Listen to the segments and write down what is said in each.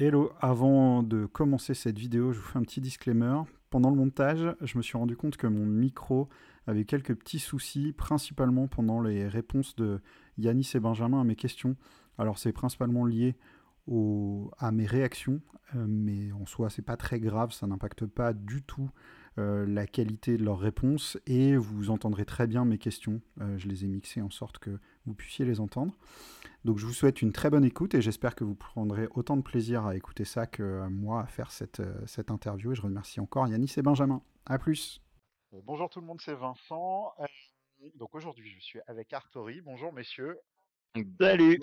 Hello, avant de commencer cette vidéo, je vous fais un petit disclaimer. Pendant le montage, je me suis rendu compte que mon micro avait quelques petits soucis, principalement pendant les réponses de Yanis et Benjamin à mes questions. Alors c'est principalement lié à mes réactions, euh, mais en soi c'est pas très grave, ça n'impacte pas du tout euh, la qualité de leurs réponses et vous entendrez très bien mes questions. Euh, je les ai mixées en sorte que vous puissiez les entendre. Donc je vous souhaite une très bonne écoute et j'espère que vous prendrez autant de plaisir à écouter ça que moi à faire cette, cette interview. Et je remercie encore Yanis et Benjamin. A plus. Bonjour tout le monde, c'est Vincent. donc aujourd'hui je suis avec Artori. Bonjour messieurs. Salut.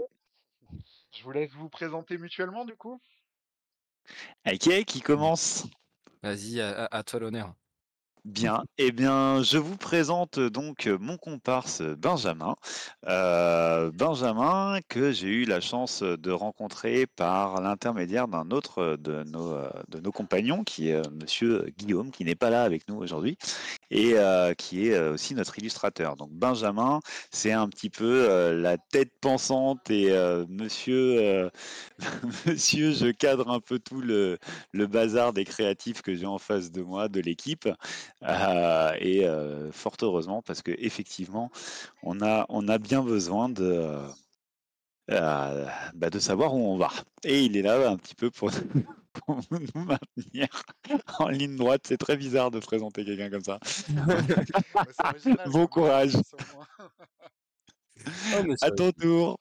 Je vous laisse vous présenter mutuellement du coup. Ok, qui commence Vas-y, à, toi l'honneur. Bien, eh bien, je vous présente donc mon comparse Benjamin. Euh, Benjamin, que j'ai eu la chance de rencontrer par l'intermédiaire d'un autre de nos, de nos compagnons, qui est monsieur Guillaume, qui n'est pas là avec nous aujourd'hui, et euh, qui est aussi notre illustrateur. Donc Benjamin, c'est un petit peu euh, la tête pensante et monsieur, monsieur, je cadre un peu tout le, le bazar des créatifs que j'ai en face de moi, de l'équipe. Euh, et euh, fort heureusement, parce que effectivement, on a, on a bien besoin de, euh, bah, de savoir où on va. Et il est là un petit peu pour, nous maintenir en ligne droite. C'est très bizarre de présenter quelqu'un comme ça. bon courage. Oh, à ton tour.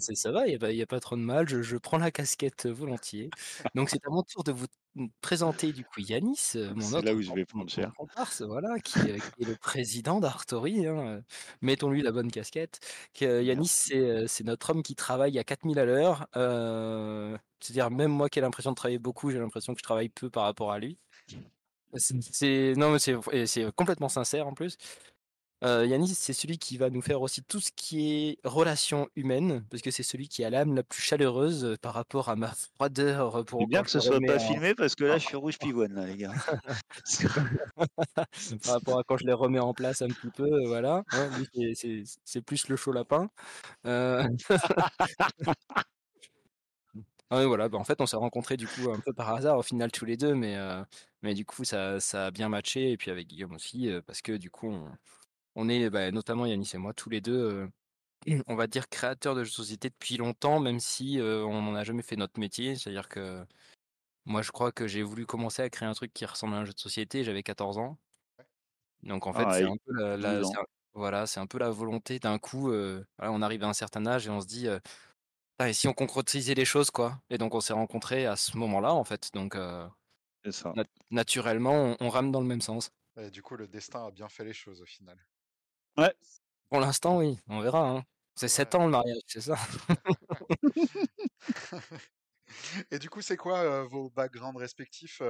Ça, va, il n'y a, pas trop de mal. Je, prends la casquette volontiers. Donc, c'est à mon tour de vous présenter du coup Yanis, euh, mon autre là où je vais prendre cher. comparse, voilà, qui, est le président d'Artori. Hein, mettons-lui la bonne casquette. Yanis, c'est notre homme qui travaille à 4000 à l'heure. C'est-à-dire, même moi qui ai l'impression de travailler beaucoup, j'ai l'impression que je travaille peu par rapport à lui. C'est non, mais c'est complètement sincère en plus. Euh, Yanis, c'est celui qui va nous faire aussi tout ce qui est relations humaines, parce que c'est celui qui a l'âme la plus chaleureuse euh, par rapport à ma froideur. Pour bien que ce soit pas filmé, parce que là, je suis rouge pivoine, là, les gars. par rapport à quand je les remets en place un petit peu, euh, voilà. Hein, c'est plus le chaud lapin. Ah voilà, bah, en fait, on s'est rencontrés du coup un peu par hasard au final tous les deux, mais, mais du coup, ça, ça a bien matché, et puis avec Guillaume aussi, parce que du coup, on, on est bah, notamment Yanis et moi tous les deux, on va dire créateurs de jeux de société depuis longtemps, même si on n'en a jamais fait notre métier. C'est-à-dire que moi, je crois que j'ai voulu commencer à créer un truc qui ressemble à un jeu de société. J'avais 14 ans. Donc en fait, c'est un peu la, voilà, c'est un peu la volonté d'un coup. on arrive à un certain âge et on se dit, et si on concrétisait les choses, quoi? Et donc on s'est rencontrés à ce moment-là, en fait. Donc naturellement, on, rame dans le même sens. Et du coup, le destin a bien fait les choses au final. Ouais. Pour l'instant, oui, on verra. Hein. C'est 7 ans le mariage, c'est ça? Et du coup, c'est quoi vos backgrounds respectifs?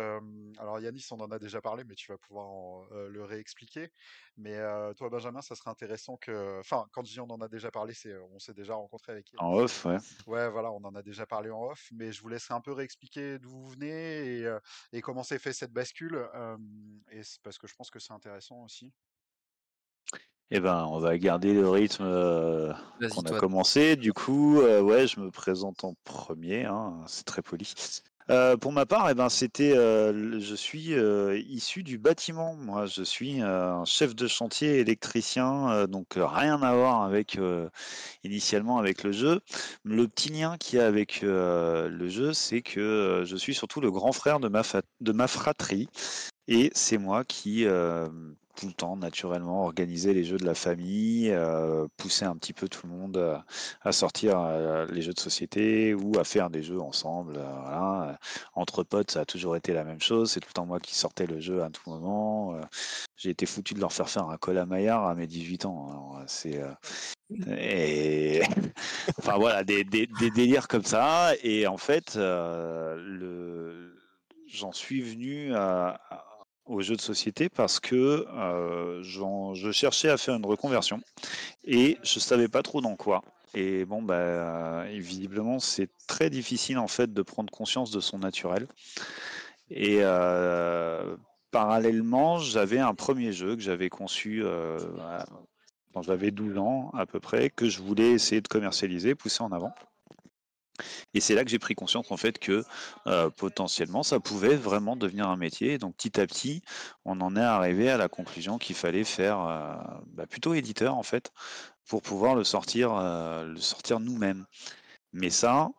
Alors, Yanis, on en a déjà parlé, mais tu vas pouvoir le réexpliquer. Mais toi, Benjamin, ça serait intéressant que. Enfin, quand je dis on en a déjà parlé, c'est on s'est déjà rencontré avec. En off, ouais. Ouais, voilà, on en a déjà parlé en off, mais je vous laisserai un peu réexpliquer d'où vous venez et, et comment s'est fait cette bascule. et parce que je pense que c'est intéressant aussi. Eh ben, on va garder le rythme euh, qu'on a commencé. Du coup, euh, ouais, je me présente en premier. Hein, c'est très poli. Euh, pour ma part, eh ben, c'était, je suis issu du bâtiment. Moi, je suis un chef de chantier électricien, donc rien à voir avec initialement avec le jeu. Le petit lien qu'il y a avec le jeu, c'est que je suis surtout le grand frère de ma, de ma fratrie, et c'est moi qui tout le temps, naturellement, organiser les jeux de la famille, euh, pousser un petit peu tout le monde euh, à, sortir euh, les jeux de société ou à faire des jeux ensemble. Entre potes, ça a toujours été la même chose. C'est tout le temps moi qui sortais le jeu à tout moment. J'ai été foutu de leur faire faire un col à Maillard à mes 18 ans. c'est. Et enfin voilà, des, délires comme ça. Et en fait, j'en suis venu à, aux jeux de société parce que euh, je cherchais à faire une reconversion et je savais pas trop dans quoi. Et bon, bah, visiblement, c'est très difficile en fait de prendre conscience de son naturel. Et euh, parallèlement, j'avais un premier jeu que j'avais conçu euh, quand j'avais 12 ans à peu près, que je voulais essayer de commercialiser, pousser en avant. Et c'est là que j'ai pris conscience en fait que euh, potentiellement ça pouvait vraiment devenir un métier. donc petit à petit, on en est arrivé à la conclusion qu'il fallait faire euh, bah, plutôt éditeur en fait pour pouvoir le sortir, euh, le sortir nous-mêmes. Mais ça,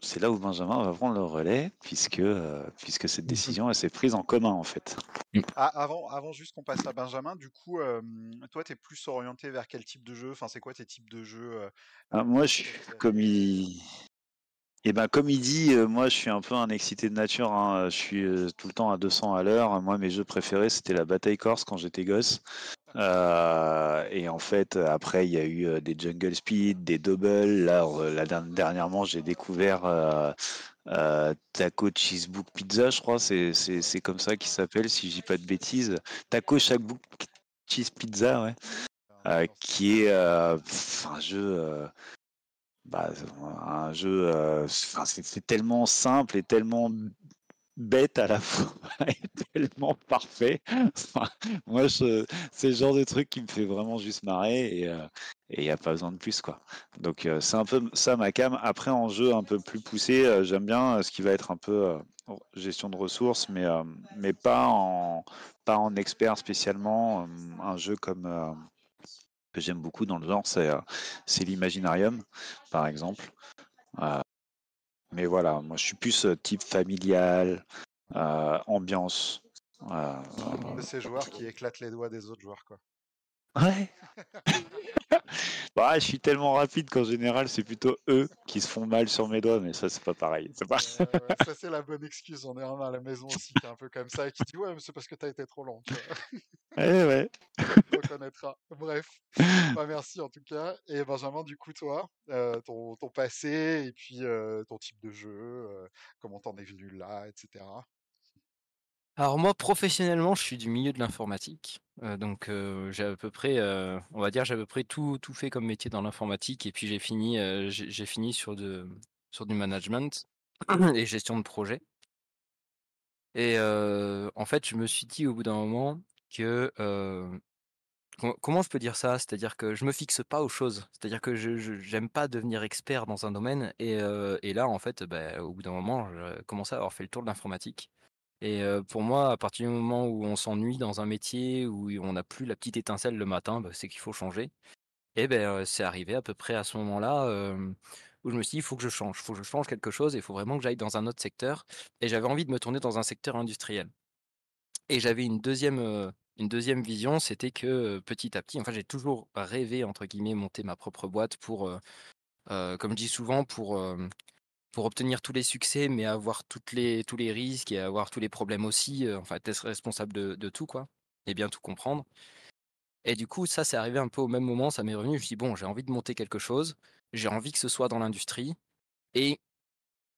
c'est là où Benjamin va prendre le relais, puisque, puisque cette mmh décision elle s'est prise en commun en fait. Ah, avant, avant juste qu'on passe à Benjamin, du coup, toi, tu es plus orienté vers quel type de jeu? Enfin, c'est quoi tes types de jeux ah, Moi, je suis comme il, et ben comme il dit, euh, moi je suis un peu un excité de nature. Hein. Je suis euh, tout le temps à 200 à l'heure. Moi mes jeux préférés c'était la bataille corse quand j'étais gosse. Euh, et en fait après il y a eu des jungle speed, des doubles. Là, dernièrement j'ai découvert Taco Cheesebook Pizza, je crois. C'est comme ça qu'il s'appelle si je dis pas de bêtises. Taco Shackbook Cheese Pizza, ouais. qui est un jeu bah, un jeu, euh, c'est tellement simple et tellement bête à la fois et tellement parfait. moi, c'est le genre de truc qui me fait vraiment juste marrer et euh, il n'y a pas besoin de plus. quoi. Donc, euh, c'est un peu ça ma cam. Après, en jeu un peu plus poussé, j'aime bien ce qui va être un peu gestion de ressources, mais, mais pas, en, pas en expert spécialement. Un jeu comme que j'aime beaucoup dans le genre, c'est euh, l'Imaginarium, par exemple. Euh, mais voilà, moi je suis plus euh, type familial, ambiance. ces joueurs qui éclatent les doigts des autres joueurs, quoi. Ouais. bah, je suis tellement rapide qu'en général, c'est plutôt eux qui se font mal sur mes doigts, mais ça, c'est pas pareil. Pas... ça, c'est la bonne excuse. On est un à la maison aussi qui est un peu comme ça et qui dit Ouais, mais c'est parce que t'as été trop long. ouais, ouais. On reconnaîtra. Bref. Bah, merci en tout cas. Et Benjamin, du coup, toi, euh, ton, ton, passé et puis euh, ton type de jeu, euh, comment t'en es venu là, etc. Alors moi, professionnellement, je suis du milieu de l'informatique. donc j'ai à peu près, on va dire, j'ai à peu près tout, tout fait comme métier dans l'informatique. Et puis j'ai fini, j'ai fini sur, de, sur du management et gestion de projet. Et en fait, je me suis dit au bout d'un moment que comment je peux dire ça? C'est-à-dire que je me fixe pas aux choses. C'est-à-dire que je n'aime pas devenir expert dans un domaine. Et, et là, en fait, bah, au bout d'un moment, je commençais à avoir fait le tour de l'informatique. Et pour moi, à partir du moment où on s'ennuie dans un métier, où on n'a plus la petite étincelle le matin, bah, c'est qu'il faut changer. Et ben, c'est arrivé à peu près à ce moment-là où je me suis dit, il faut que je change, il faut que je change quelque chose, il faut vraiment que j'aille dans un autre secteur. Et j'avais envie de me tourner dans un secteur industriel. Et j'avais une deuxième, une deuxième vision, c'était que petit à petit, enfin j'ai toujours rêvé, entre guillemets, monter ma propre boîte pour, comme je dis souvent, pour pour obtenir tous les succès, mais avoir tous les risques et avoir tous les problèmes aussi, euh, enfin être responsable de, tout, quoi, et bien tout comprendre. Et du coup, ça, c'est arrivé un peu au même moment, ça m'est revenu, je me suis dit, bon, j'ai envie de monter quelque chose, j'ai envie que ce soit dans l'industrie, et,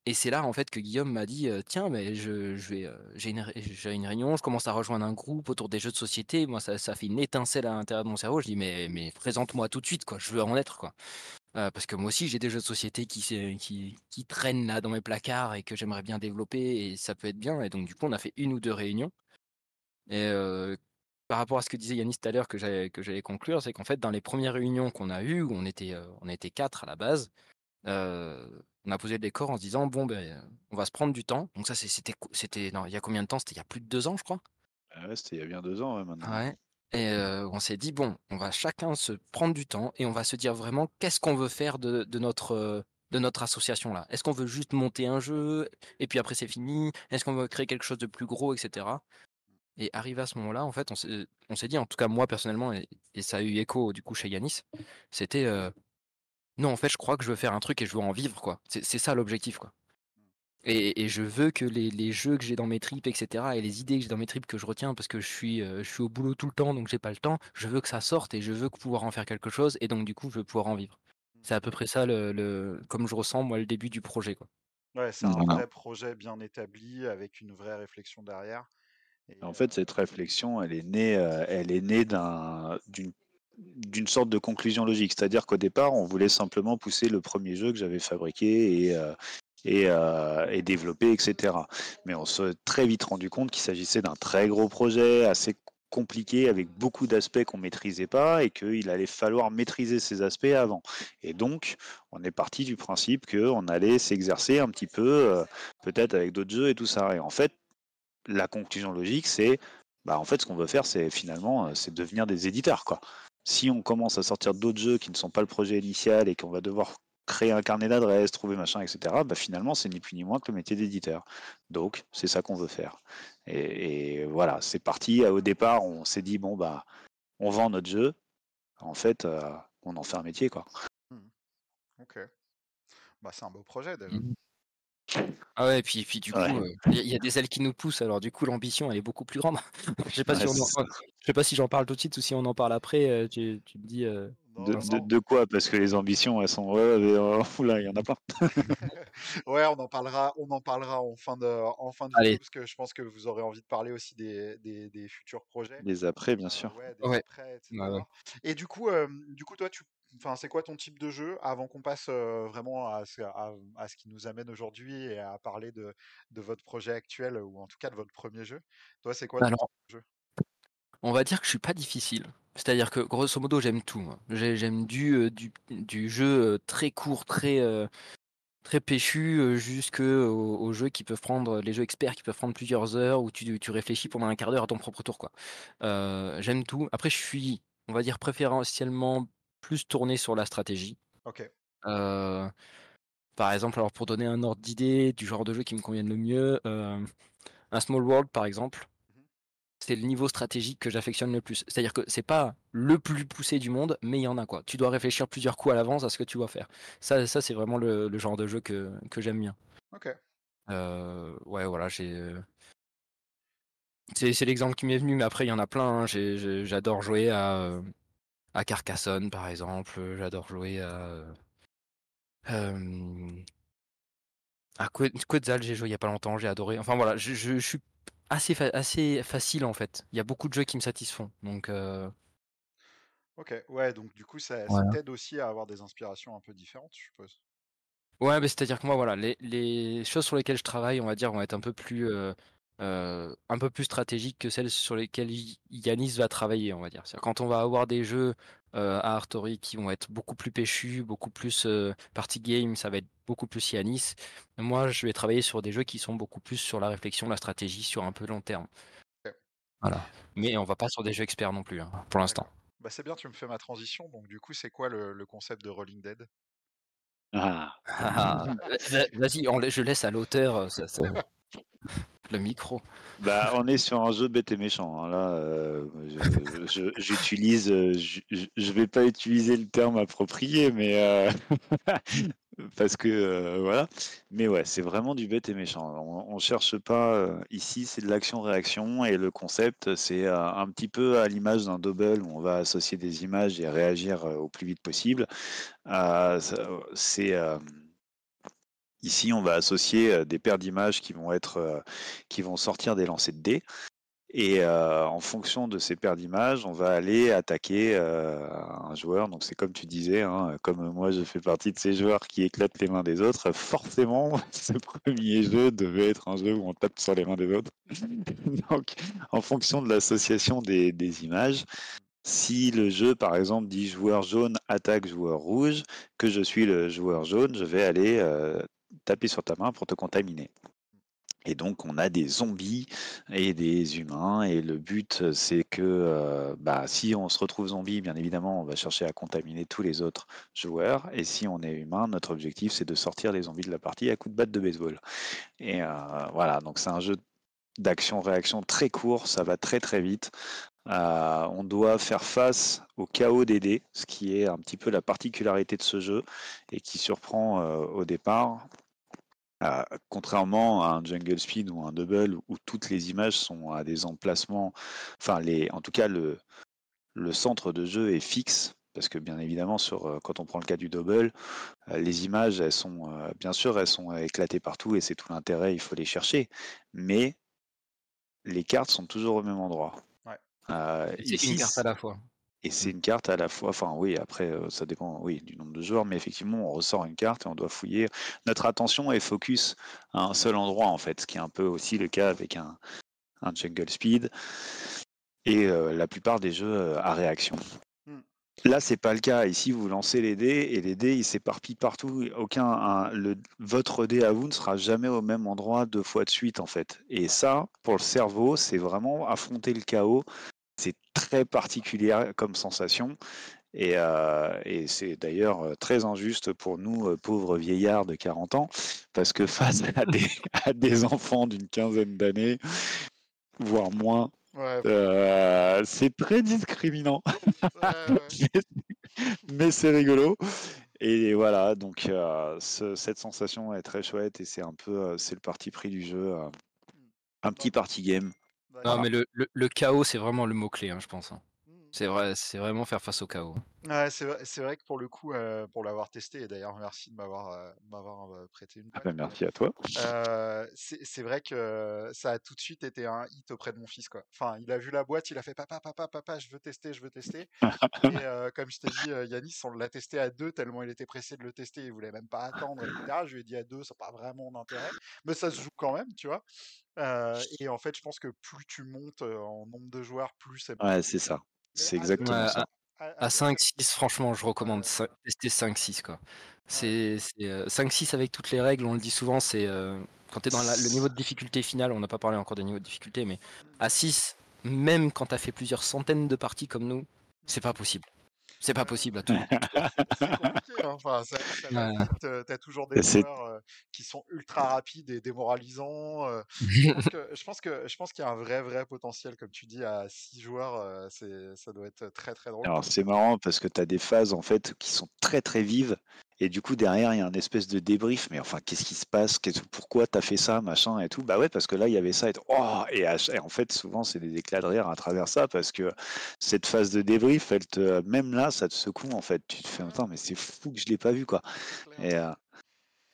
et c'est là, en fait, que Guillaume m'a dit, tiens, mais je, je vais, j'ai une, une, réunion, je commence à rejoindre un groupe autour des jeux de société, moi, ça, ça fait une étincelle à l'intérieur de mon cerveau, je dis, mais, mais présente-moi tout de suite, quoi, je veux en être, quoi. Parce que moi aussi, j'ai des jeux de société qui, qui, qui, traînent là dans mes placards et que j'aimerais bien développer et ça peut être bien. Et donc, du coup, on a fait une ou deux réunions. Et par rapport à ce que disait Yanis tout à l'heure que j'allais conclure, c'est qu'en fait, dans les premières réunions qu'on a eues, où on était, on était quatre à la base, on a posé le décor en se disant bon, ben, on va se prendre du temps. Donc, ça, c'était, c'était, non, il y a combien de temps? C'était il y a plus de deux ans, je crois. Ah ouais, c'était il y a bien deux ans, maintenant. Ouais. Et on s'est dit, bon, on va chacun se prendre du temps et on va se dire vraiment qu'est-ce qu'on veut faire de, notre, de notre association là? Est-ce qu'on veut juste monter un jeu et puis après c'est fini? Est-ce qu'on veut créer quelque chose de plus gros, etc. Et arrivé à ce moment-là, en fait, on s'est dit, en tout cas moi personnellement, et, ça a eu écho du coup chez Yanis, c'était non, en fait, je crois que je veux faire un truc et je veux en vivre, quoi. C'est ça l'objectif, quoi. Et, je veux que les, jeux que j'ai dans mes tripes, etc., et les idées que j'ai dans mes tripes que je retiens parce que je suis, euh, je suis au boulot tout le temps, donc j'ai pas le temps, je veux que ça sorte et je veux pouvoir en faire quelque chose, et donc du coup, je veux pouvoir en vivre. C'est à peu près ça, le, comme je ressens, moi, le début du projet. Quoi. Ouais, c'est un vrai projet bien établi, avec une vraie réflexion derrière. en fait, cette réflexion, elle est née, euh, elle est née d'une d'une sorte de conclusion logique. C'est-à-dire qu'au départ, on voulait simplement pousser le premier jeu que j'avais fabriqué et, euh, euh, et, etc. Mais on s'est très vite rendu compte qu'il s'agissait d'un très gros projet, assez compliqué avec beaucoup d'aspects qu'on maîtrisait pas et qu'il allait falloir maîtriser ces aspects avant. Et donc, on est parti du principe qu'on allait s'exercer un petit peu, euh, peut-être avec d'autres jeux et tout ça. Et en fait, la conclusion logique, c'est, bah, en fait, ce qu'on veut faire, c'est finalement, euh, c'est devenir des éditeurs, quoi. Si on commence à sortir d'autres jeux qui ne sont pas le projet initial et qu'on va devoir créer un carnet d'adresses, trouver machin, etc., bah finalement, c'est ni plus ni moins que le métier d'éditeur. Donc, c'est ça qu'on veut faire. Et, voilà, c'est parti. Au départ, on s'est dit, bon, bah, on vend notre jeu. En fait, euh, on en fait un métier, quoi. Mmh. Ok. Bah, c'est un beau projet, déjà. Mmh. Ah ouais, et puis, puis du coup, il y, a des ailes qui nous poussent, alors du coup, l'ambition, elle est beaucoup plus grande. Je sais pas si je sais pas si j'en parle tout de suite ou si on en parle après. tu, tu me dis. De, quoi? Parce que les ambitions, elles sont. Ouais, il y en a pas. ouais, on en parlera, on en parlera en fin de, en fin de vidéo, parce que je pense que vous aurez envie de parler aussi des, des, futurs projets. Des après, bien sûr. ouais, des après, etc. Et du coup, du coup, toi, tu Enfin, c'est quoi ton type de jeu? Avant qu'on passe vraiment à ce, à, ce, qui nous amène aujourd'hui et à parler de, de, votre projet actuel ou en tout cas de votre premier jeu Toi, c'est quoi ton jeu? On va dire que je suis pas difficile. C'est-à-dire que grosso modo, j'aime tout. J'aime du, du, du, jeu très court, très, très péchu, jusque aux, jeux qui peuvent prendre, les jeux experts qui peuvent prendre plusieurs heures où tu, tu réfléchis pendant un quart d'heure à ton propre tour. quoi. j'aime tout. Après, je suis, on va dire, préférentiellement plus tourné sur la stratégie. Ok. par exemple, alors pour donner un ordre d'idée du genre de jeu qui me convienne le mieux, un Small World par exemple, mmh c'est le niveau stratégique que j'affectionne le plus. C'est-à-dire que c'est pas le plus poussé du monde, mais il y en a quoi. Tu dois réfléchir plusieurs coups à l'avance à ce que tu dois faire. Ça, ça c'est vraiment le, genre de jeu que, que j'aime bien. Ok. ouais, voilà, j'ai. C'est l'exemple qui m'est venu, mais après il y en a plein. Hein. J'adore jouer à à Carcassonne, par exemple. J'adore jouer à. Euh, à Quetzal, j'ai joué il y a pas longtemps, j'ai adoré. Enfin voilà, je, suis assez, assez facile en fait. Il y a beaucoup de jeux qui me satisfont. Donc. Ok, ouais, donc du coup, ça, t'aide aussi à avoir des inspirations un peu différentes, je suppose? Ouais, mais c'est-à-dire que moi, voilà, les, les, choses sur lesquelles je travaille, on va dire, vont être un peu plus euh, un peu plus stratégique que celles sur lesquelles Yanis va travailler, on va dire. Quand on va avoir des jeux euh, à Artori qui vont être beaucoup plus péchus, beaucoup plus euh, party game, ça va être beaucoup plus Yanis. Moi, je vais travailler sur des jeux qui sont beaucoup plus sur la réflexion, la stratégie, sur un peu long terme. Voilà. Mais on va pas sur des jeux experts non plus, hein, pour l'instant. Bah c'est bien, tu me fais ma transition. Donc du coup, c'est quoi le, concept de Rolling Dead? Ah. Vas-y, je laisse à l'auteur micro. Bah, on est sur un jeu bête et méchant. Hein. Là, euh, j'utilise, euh, je, vais pas utiliser le terme approprié, mais euh, parce que voilà. Mais ouais, c'est vraiment du bête et méchant. On, on cherche pas ici, c'est de l'action-réaction et le concept, c'est un petit peu à l'image d'un double où on va associer des images et réagir au plus vite possible. c'est Ici, on va associer des paires d'images qui vont être, qui vont sortir des lancers de dés. Et en fonction de ces paires d'images, on va aller attaquer un joueur. Donc c'est comme tu disais, hein, comme moi je fais partie de ces joueurs qui éclatent les mains des autres, forcément ce premier jeu devait être un jeu où on tape sur les mains des autres. Donc en fonction de l'association des, images, si le jeu, par exemple, dit joueur jaune attaque joueur rouge, que je suis le joueur jaune, je vais aller taper sur ta main pour te contaminer. Et donc on a des zombies et des humains et le but c'est que euh, bah, si on se retrouve zombie, bien évidemment on va chercher à contaminer tous les autres joueurs et si on est humain, notre objectif c'est de sortir les zombies de la partie à coup de batte de baseball. Et euh, voilà, donc c'est un jeu d'action-réaction très court, ça va très très vite. Euh, on doit faire face au chaos des dés, ce qui est un petit peu la particularité de ce jeu et qui surprend au départ contrairement à un Jungle Speed ou un Double où toutes les images sont à des emplacements, enfin les, en tout cas le, le centre de jeu est fixe parce que bien évidemment sur euh, quand on prend le cas du double, euh, les images elles sont euh, bien sûr elles sont éclatées partout et c'est tout l'intérêt, il faut les chercher, mais les cartes sont toujours au même endroit. c'est une carte à la fois. Et c'est une carte à la fois, enfin oui, après euh, ça dépend oui, du nombre de joueurs, mais effectivement on ressort une carte et on doit fouiller. Notre attention est focus à un seul endroit en fait, ce qui est un peu aussi le cas avec un, un Jungle Speed. et la plupart des jeux à réaction. Mmh. Là, c'est pas le cas. Ici, vous lancez les dés et les dés, ils s'éparpillent partout. Aucun, le, votre dé à vous ne sera jamais au même endroit deux fois de suite, en fait. Et ça, pour le cerveau, c'est vraiment affronter le chaos. C'est très particulier comme sensation. Et, et c'est d'ailleurs très injuste pour nous, pauvres vieillards de 40 ans, parce que face à des, à des enfants d'une quinzaine d'années, voire moins, euh, c'est très discriminant. mais, c'est rigolo. Et voilà, donc euh, cette sensation est très chouette et c'est un peu euh, c'est le parti pris du jeu. un petit party game. Non, mais le, le, chaos, c'est vraiment le mot-clé, hein, je pense. Hein. C'est vrai, c'est vraiment faire face au chaos. Ouais, c'est vrai, c'est vrai que pour le coup, euh, pour l'avoir testé, et d'ailleurs merci de m'avoir euh, m'avoir euh, prêté une. Ah bah, merci à toi. c'est vrai que ça a tout de suite été un hit auprès de mon fils quoi. Enfin, il a vu la boîte, il a fait papa, papa, papa, je veux tester, je veux tester. et comme je t'ai dit, Yanis, on l'a testé à deux tellement il était pressé de le tester, il voulait même pas attendre, etc. Je lui ai dit à deux, ça n'a pas vraiment d'intérêt, mais ça se joue quand même, tu vois. et en fait, je pense que plus tu montes en nombre de joueurs, plus c'est. Ouais, c'est ça. C'est exactement ça. À, 5-6, franchement, je recommande tester 5-6. quoi. C'est 5-6 avec toutes les règles, on le dit souvent, c'est quand tu es dans le niveau de difficulté final, on n'a pas parlé encore des niveaux de difficulté, mais à 6, même quand tu as fait plusieurs centaines de parties comme nous, c'est pas possible. C'est pas possible à tout. c'est compliqué. Hein. Enfin, t'as toujours des joueurs qui sont ultra rapides et démoralisants. je pense que je pense qu'il y a un vrai vrai potentiel, comme tu dis, à 6 joueurs. c'est ça doit être très très drôle. Alors c'est marrant parce que tu as des phases en fait qui sont très très vives et du coup, derrière, il y a un espèce de débrief. Mais enfin, qu'est-ce qui se passe? Pourquoi tu as fait ça Machin et tout? Bah ouais, parce que là, il y avait ça. Et, oh et, en fait, souvent, c'est des éclats de rire à travers ça. Parce que cette phase de débrief, elle te, même là, ça te secoue. En fait, tu te fais, attends, mais c'est fou que je l'ai pas vu. quoi. Et, euh,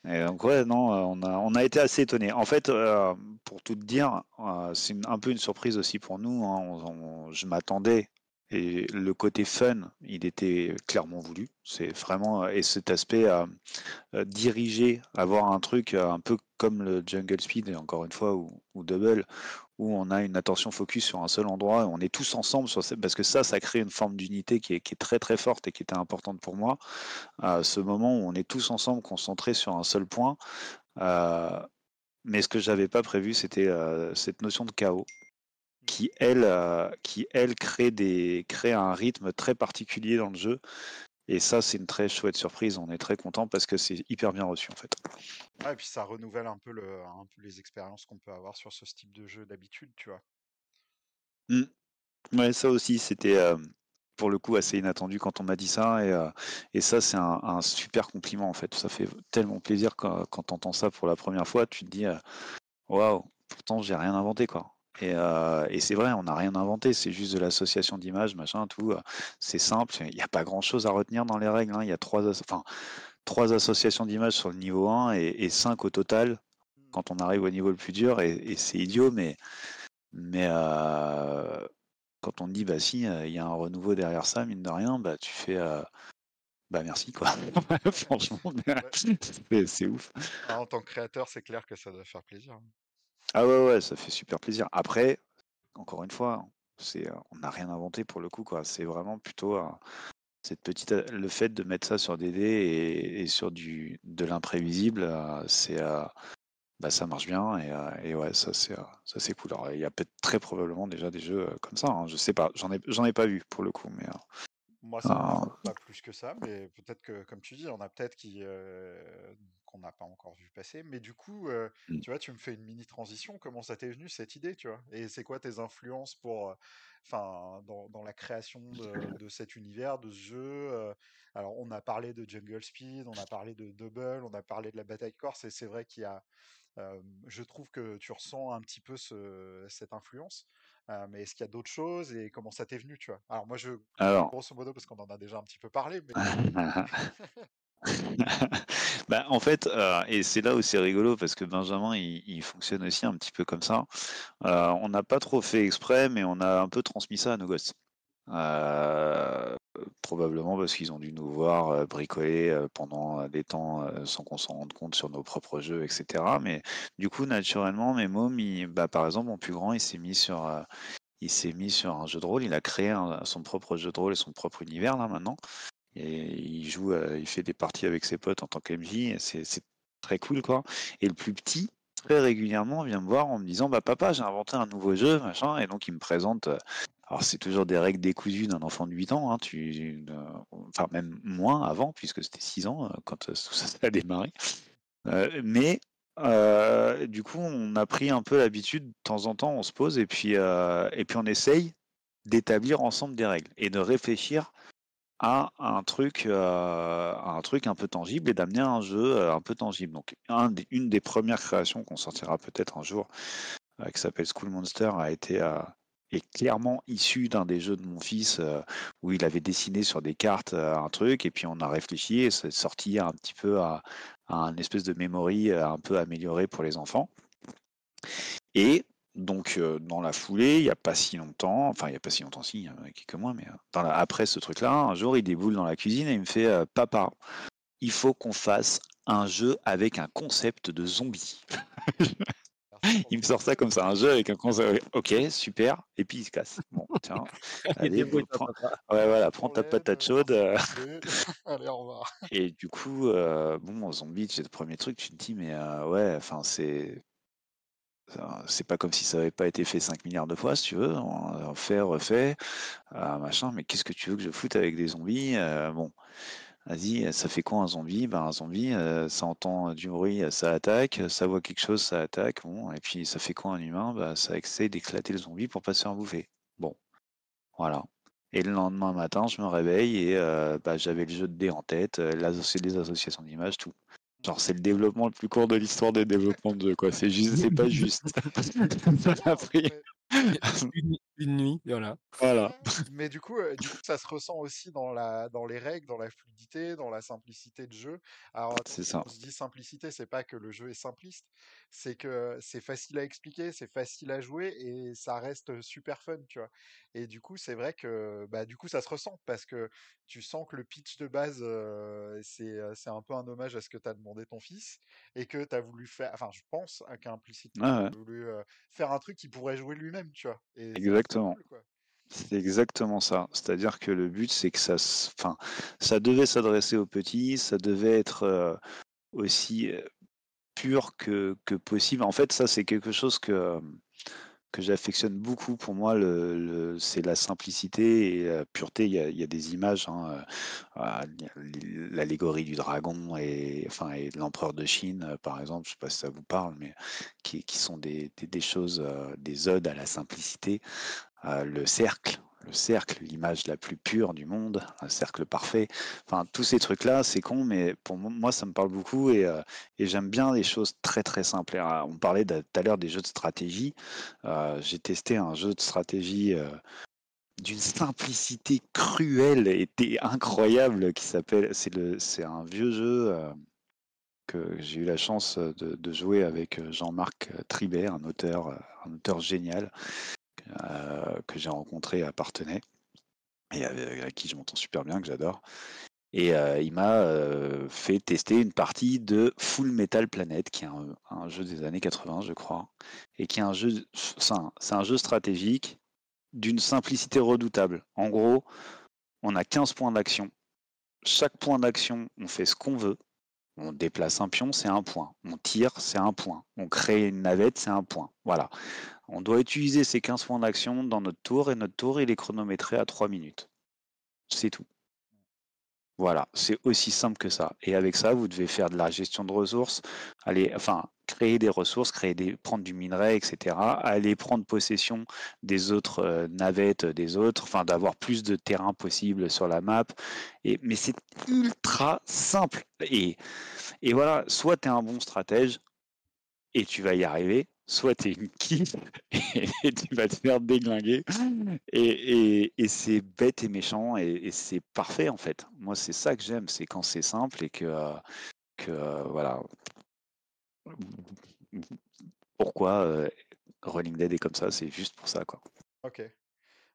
et, donc, ouais, non, on a, on a été assez étonnés. En fait, euh, pour tout te dire, euh, c'est un peu une surprise aussi pour nous. Hein. je m'attendais et le côté fun, il était clairement voulu. C'est vraiment et cet aspect à diriger, avoir un truc un peu comme le Jungle Speed, encore une fois, ou, Double, où on a une attention focus sur un seul endroit, on est tous ensemble sur parce que ça, ça crée une forme d'unité qui est, très très forte et qui était importante pour moi. Ce moment où on est tous ensemble concentrés sur un seul point. mais ce que j'avais pas prévu, c'était cette notion de chaos qui elle, euh, qui elle crée, des, crée un rythme très particulier dans le jeu. Et ça, c'est une très chouette surprise. On est très content parce que c'est hyper bien reçu en fait. et puis ça renouvelle un peu, le, un peu les expériences qu'on peut avoir sur ce type de jeu d'habitude, tu vois. Mmh. Ouais, ça aussi, c'était euh, pour le coup assez inattendu quand on m'a dit ça. Et, euh, et ça, c'est un, super compliment en fait. Ça fait tellement plaisir quand, quand tu entends ça pour la première fois. Tu te dis, waouh, pourtant, j'ai rien inventé quoi. Euh, et, c'est vrai, on n'a rien inventé, c'est juste de l'association d'images, machin, tout. Euh, c'est simple, il n'y a pas grand-chose à retenir dans les règles. Hein. Il y a trois, enfin, trois associations d'images sur le niveau 1 et, cinq au total mmh. quand on arrive au niveau le plus dur. Et, c'est idiot, mais, mais euh, quand on dit, bah si, il y a un renouveau derrière ça, mine de rien, bah tu fais. bah merci quoi. Franchement, c'est ouf. Ah, en tant que créateur, c'est clair que ça doit faire plaisir. Ah ouais, ouais, ça fait super plaisir. Après, encore une fois, c'est, on n'a rien inventé pour le coup, quoi. C'est vraiment plutôt cette petite, le fait de mettre ça sur des dés et, sur du, de l'imprévisible, c'est, bah, ça marche bien et, ouais, ça c'est, ça c'est cool. Il y a peut-être très probablement déjà des jeux comme ça. Hein, je sais pas, j'en ai, j'en ai pas vu pour le coup, mais. Moi, ça ah. pas plus que ça, mais peut-être que, comme tu dis, on a peut-être qui, qu'on n'a pas encore vu passer. Mais du coup, mmh. tu vois, tu me fais une mini transition. Comment ça t'est venu cette idée, tu vois? Et c'est quoi tes influences pour, enfin, dans, dans, la création de, cet univers, de ce jeu Alors, on a parlé de Jungle Speed, on a parlé de Double, on a parlé de la bataille corse, et c'est vrai qu'il y a, je trouve que tu ressens un petit peu ce, cette influence. Mais est-ce qu'il y a d'autres choses et comment ça t'est venu, tu vois? Alors moi, je Alors... grosso modo parce qu'on en a déjà un petit peu parlé. Mais... bah, en fait, euh, et c'est là où c'est rigolo parce que Benjamin, il, fonctionne aussi un petit peu comme ça. Euh, on n'a pas trop fait exprès, mais on a un peu transmis ça à nos gosses. Euh, probablement parce qu'ils ont dû nous voir bricoler pendant des temps sans qu'on s'en rende compte sur nos propres jeux, etc. Mais du coup, naturellement, mes mômes, bah, par exemple, mon plus grand, il s'est mis sur il s'est mis sur un jeu de rôle, il a créé son propre jeu de rôle et son propre univers là maintenant. Et il joue, il fait des parties avec ses potes en tant qu'MJ, c'est très cool quoi. Et le plus petit, régulièrement, vient me voir en me disant bah papa j'ai inventé un nouveau jeu machin et donc il me présente alors c'est toujours des règles décousues d'un enfant de 8 ans, hein, tu, enfin même moins avant puisque c'était 6 ans quand tout ça a démarré. mais du coup, on a pris un peu l'habitude, de temps en temps, on se pose et puis, et puis on essaye d'établir ensemble des règles et de réfléchir à un truc, un truc un peu tangible et d'amener un jeu un peu tangible. Donc, une des premières créations qu'on sortira peut-être un jour, qui s'appelle School Monster, a été est clairement issu d'un des jeux de mon fils où il avait dessiné sur des cartes un truc et puis on a réfléchi et c'est sorti un petit peu à, un espèce de memory un peu amélioré pour les enfants. Et donc, dans la foulée, il n'y a pas si longtemps, enfin, il n'y a pas si longtemps, si, il y a quelques mois, mais après ce truc-là, un jour, il déboule dans la cuisine et il me fait Papa, il faut qu'on fasse un jeu avec un concept de zombie. il me sort ça comme ça, un jeu avec un concept. Ok, super. Et puis il se casse. Bon, tiens. allez, prends... Ouais, voilà, prends ta patate chaude. allez, au revoir. Et du coup, bon, zombie, c'est le premier truc. Tu te dis, mais ouais, enfin, c'est c'est pas comme si ça avait pas été fait 5 milliards de fois, si tu veux. On fait, refait, machin. Mais qu'est-ce que tu veux que je foute avec des zombies Bon, vas-y, ça fait quoi un zombie? Ben, Un zombie, ça entend du bruit, ça attaque, ça voit quelque chose, ça attaque. Bon, et puis ça fait quoi un humain? Ben, Ça essaie d'éclater le zombie pour pas se faire bouffer. Bon, voilà. Et le lendemain matin, je me réveille et bah, j'avais le jeu de dés en tête, les associations d'images, tout. Genre, c'est le développement le plus court de l'histoire des développements de jeux, quoi. C'est juste, c'est pas juste. ça a pris. Une, nuit, voilà. Voilà. Mais du coup, du coup, ça se ressent aussi dans, la, dans les règles, dans la fluidité, dans la simplicité de jeu. Alors, c'est ça. on se dit simplicité, c'est pas que le jeu est simpliste, c'est que c'est facile à expliquer, c'est facile à jouer et ça reste super fun, tu vois. Et du coup, c'est vrai que bah, du coup, ça se ressent parce que tu sens que le pitch de base, c'est, c'est un peu un hommage à ce que tu as demandé ton fils et que tu as voulu faire, enfin, je pense qu'implicitement, ah tu as voulu faire un truc qui pourrait jouer lui-même, tu vois. Exactement. C'est exactement ça. C'est-à-dire que le but, c'est que ça, enfin, ça devait s'adresser aux petits, ça devait être aussi pur que, que, possible. En fait, ça, c'est quelque chose que, que j'affectionne beaucoup. Pour moi, le, c'est la simplicité et la pureté. Il y a, il y a des images, hein, l'allégorie du dragon et, enfin, et l'empereur de Chine, par exemple, je ne sais pas si ça vous parle, mais qui, qui sont des, des choses, des odes à la simplicité. le cercle, le cercle, l'image la plus pure du monde, un cercle parfait. Enfin, tous ces trucs-là, c'est con, mais pour moi, ça me parle beaucoup et, euh, j'aime bien les choses très très simples. on parlait tout à l'heure des jeux de stratégie. Euh, j'ai testé un jeu de stratégie euh, d'une simplicité cruelle et incroyable qui s'appelle. C'est un vieux jeu que j'ai eu la chance de, de jouer avec Jean-Marc Tribert, un auteur, un auteur génial. Euh, que j'ai rencontré à Partenay et avec, qui je m'entends super bien, que j'adore. Et euh, il m'a euh, fait tester une partie de Full Metal Planet, qui est un, jeu des années 80, je crois, et qui est un jeu, c'est un, jeu stratégique d'une simplicité redoutable. En gros, on a 15 points d'action. Chaque point d'action, on fait ce qu'on veut. On déplace un pion, c'est un point. On tire, c'est un point. On crée une navette, c'est un point. Voilà. On doit utiliser ces 15 points d'action dans notre tour et notre tour, il est chronométré à 3 minutes. C'est tout. Voilà, c'est aussi simple que ça. Et avec ça, vous devez faire de la gestion de ressources, aller, enfin, créer des ressources, prendre du minerai, etc. Aller prendre possession des autres euh, navettes des autres, enfin, d'avoir plus de terrain possible sur la map. Et, mais c'est ultra simple. Et, et voilà, soit tu es un bon stratège et tu vas y arriver, soit tu es une kiffe et, tu vas te faire déglinguer. Et, c'est bête et méchant et, c'est parfait en fait. Moi, c'est ça que j'aime, c'est quand c'est simple et que, que voilà. Pourquoi euh, Rolling Dead est comme ça, c'est juste pour ça quoi. Ok.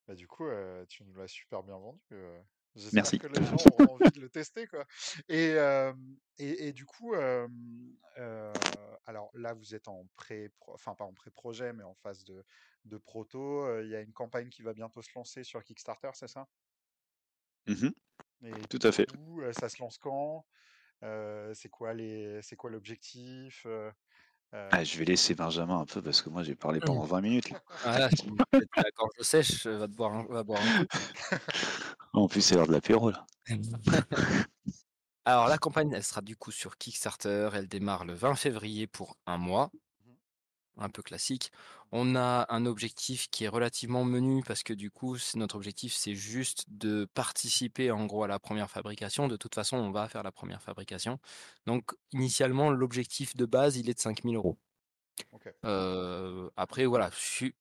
Bah, du coup, tu nous l'as super bien vendu. Merci. que les gens auront envie de le tester. Quoi. Et, et, et, du coup, alors là, vous êtes en pré, enfin pas en pré-projet, mais en phase de, de proto. Il y a une campagne qui va bientôt se lancer sur Kickstarter, c'est ça? Mmh Tout à fait. ça se lance quand? C'est quoi les, c'est quoi l'objectif ah, je vais laisser Benjamin un peu parce que moi j'ai parlé pendant 20 minutes. Ah, tu la gorge sèche, va te boire un, va boire un coup. En plus, c'est l'heure de l'apéro là. Alors la campagne, elle sera du coup sur Kickstarter. Elle démarre le 20 février pour un mois. Un peu classique. On a un objectif qui est relativement menu parce que du coup, notre objectif, c'est juste de participer en gros à la première fabrication. De toute façon, on va faire la première fabrication. Donc, initialement, l'objectif de base, il est de 5000 euros. après, voilà,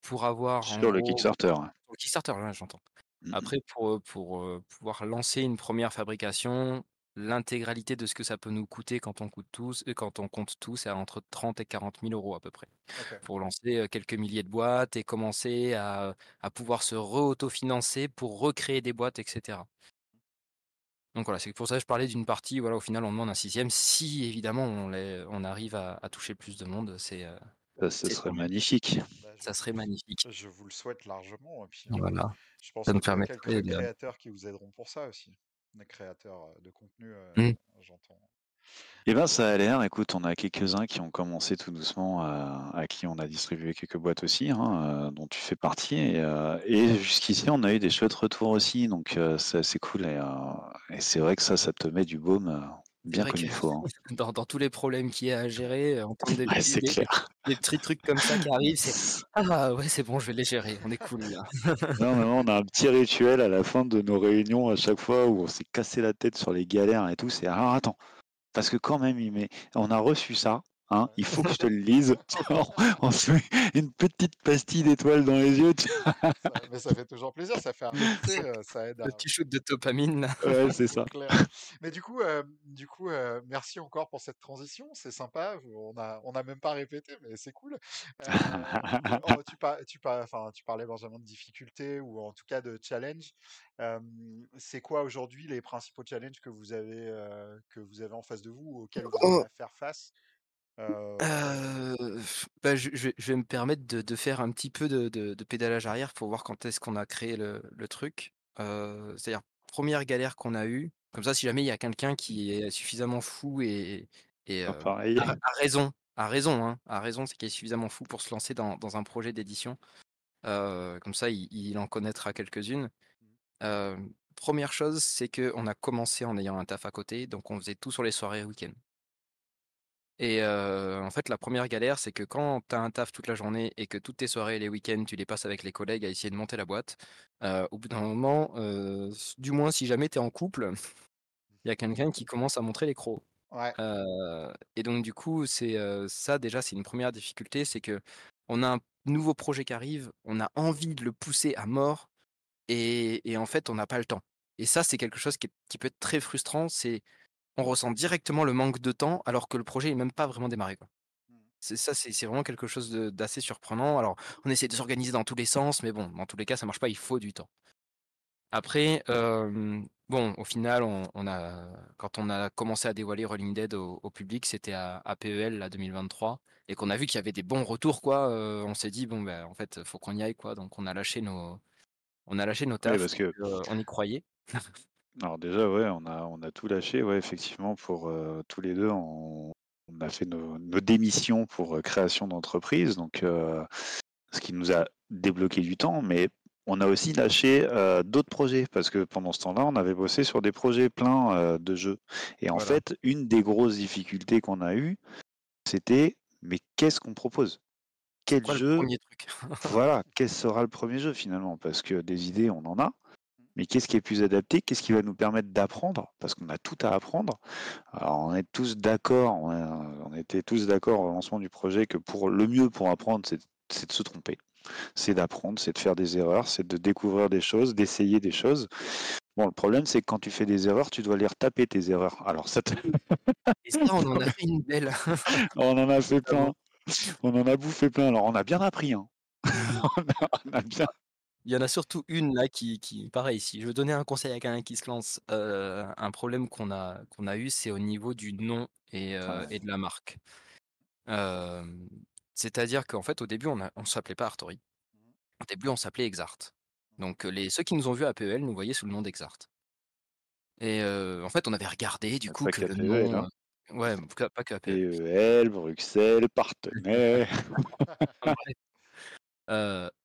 pour avoir. Sur le Kickstarter. Sur le Kickstarter, j'entends. Mmh après, pour, pour pouvoir lancer une première fabrication, l'intégralité de ce que ça peut nous coûter quand on, coûte tous, euh, quand on compte tout, c'est entre 30 et 40 000 euros à peu près. Pour lancer quelques milliers de boîtes et commencer à, pouvoir se re-autofinancer pour recréer des boîtes, etc. Donc voilà, c'est pour ça que je parlais d'une partie, voilà, au final on demande un sixième. Si évidemment on, on arrive à, toucher plus de monde, c'est... ça, serait magnifique. Bah, ça serait magnifique. Je vous le souhaite largement. Et puis, voilà. Je pense ça qu'il y a quelques créateurs qui vous aideront pour ça aussi des créateurs de contenu, mmh. j'entends. Eh ben, ça a l'air. Écoute, on a quelques-uns qui ont commencé tout doucement, à qui on a distribué quelques boîtes aussi, hein, dont tu fais partie. Et, jusqu'ici, on a eu des chouettes retours aussi, donc c'est assez cool. Et, et c'est vrai que ça, ça te met du baume bien comme il faut. Hein. Dans, tous les problèmes qu'il y a à gérer, en termes de des, des, petits trucs comme ça qui arrivent, c'est ah ouais c'est bon, je vais les gérer, on est cool là. non, non, on a un petit rituel à la fin de nos réunions à chaque fois où on s'est cassé la tête sur les galères et tout. C'est alors attends, parce que quand même, il met... on a reçu ça. Hein, il faut que je te le lise. on se met une petite pastille d'étoiles dans les yeux. ça, mais ça fait toujours plaisir, ça fait un euh, ça aide. Le petit shoot de dopamine. Ouais, c'est ça. Mais du coup, euh, du coup euh, merci encore pour cette transition, c'est sympa. On a, on a même pas répété, mais c'est cool. Oh, tu, par, tu, par, enfin, tu parlais Benjamin de difficultés ou en tout cas de challenge. c'est quoi aujourd'hui les principaux challenges que vous avez, que vous avez en face de vous, auxquels vous oh. devez faire face? Bah, je vais me permettre de faire un petit peu de pédalage arrière pour voir quand est-ce qu'on a créé le truc. c'est-à-dire, première galère qu'on a eue, comme ça, si jamais il y a quelqu'un qui est suffisamment fou et et ah, a raison a raison, hein, a raison, c'est qu'il est suffisamment fou pour se lancer dans un projet d'édition. comme ça, il en connaîtra quelques-unes. Première chose, c'est qu'on a commencé en ayant un taf à côté, donc on faisait tout sur les soirées et week-ends. Et en fait, la première galère, c'est que quand tu as un taf toute la journée et que toutes tes soirées et les week-ends, tu les passes avec les collègues à essayer de monter la boîte, au bout d'un moment, du moins si jamais tu es en couple, il y a quelqu'un qui commence à montrer les crocs. et donc du coup, c'est ça déjà, c'est une première difficulté, c'est que on a un nouveau projet qui arrive, on a envie de le pousser à mort et, en fait, on n'a pas le temps. Et ça, c'est quelque chose qui, qui peut être très frustrant. C'est on ressent directement le manque de temps alors que le projet n'est même pas vraiment démarré. Quoi. Mmh. C'est ça, c'est vraiment quelque chose d'assez surprenant. Alors, on essaie de s'organiser dans tous les sens, mais bon, dans tous les cas, ça marche pas. Il faut du temps. Après, bon, au final, on, a, quand on a commencé à dévoiler Rolling Dead au, public, c'était à, PEL la 2023, et qu'on a vu qu'il y avait des bons retours, quoi. on s'est dit bon, ben, en fait, faut qu'on y aille, quoi. Donc, on a lâché nos, on a lâché nos tâches, parce que on y croyait. Alors déjà, ouais, on a, on a tout lâché, ouais, effectivement, pour tous les deux, on, a fait nos, démissions pour création d'entreprise, donc ce qui nous a débloqué du temps, mais on a aussi lâché d'autres projets, parce que pendant ce temps-là, on avait bossé sur des projets pleins de jeux. Et en fait, une des grosses difficultés qu'on a eues, c'était, mais qu'est-ce qu'on propose? Quel jeu Voilà, quel sera le premier jeu finalement? Parce que des idées, on en a mais qu'est-ce qui est plus adapté? Qu'est-ce qui va nous permettre d'apprendre? Parce qu'on a tout à apprendre. Alors, on est tous d'accord, on, était tous d'accord au lancement du projet que pour le mieux pour apprendre, c'est, de se tromper. C'est d'apprendre, c'est de faire des erreurs, c'est de découvrir des choses, d'essayer des choses. Bon, le problème, c'est que quand tu fais des erreurs, tu dois les retaper tes erreurs. Alors, ça Et ça, on en a fait une belle. on en a fait plein. On en a bouffé plein. Alors, on a bien appris. Hein. on, a, bien, Il y en a surtout une là qui qui pareil, si je veux donner un conseil à quelqu'un qui se lance, un problème qu'on a qu'on a eu, c'est au niveau du nom et et de la marque. c'est-à-dire qu'en fait, au début, on ne s'appelait pas Artori. Mmh au début, on s'appelait Exart. Donc les ceux qui nous ont vus à PEL nous voyaient sous le nom d'Exart. Et en fait, on avait regardé du coup que le nom, hein. ouais, pas qu'à PEL. PEL, Bruxelles, partenaire.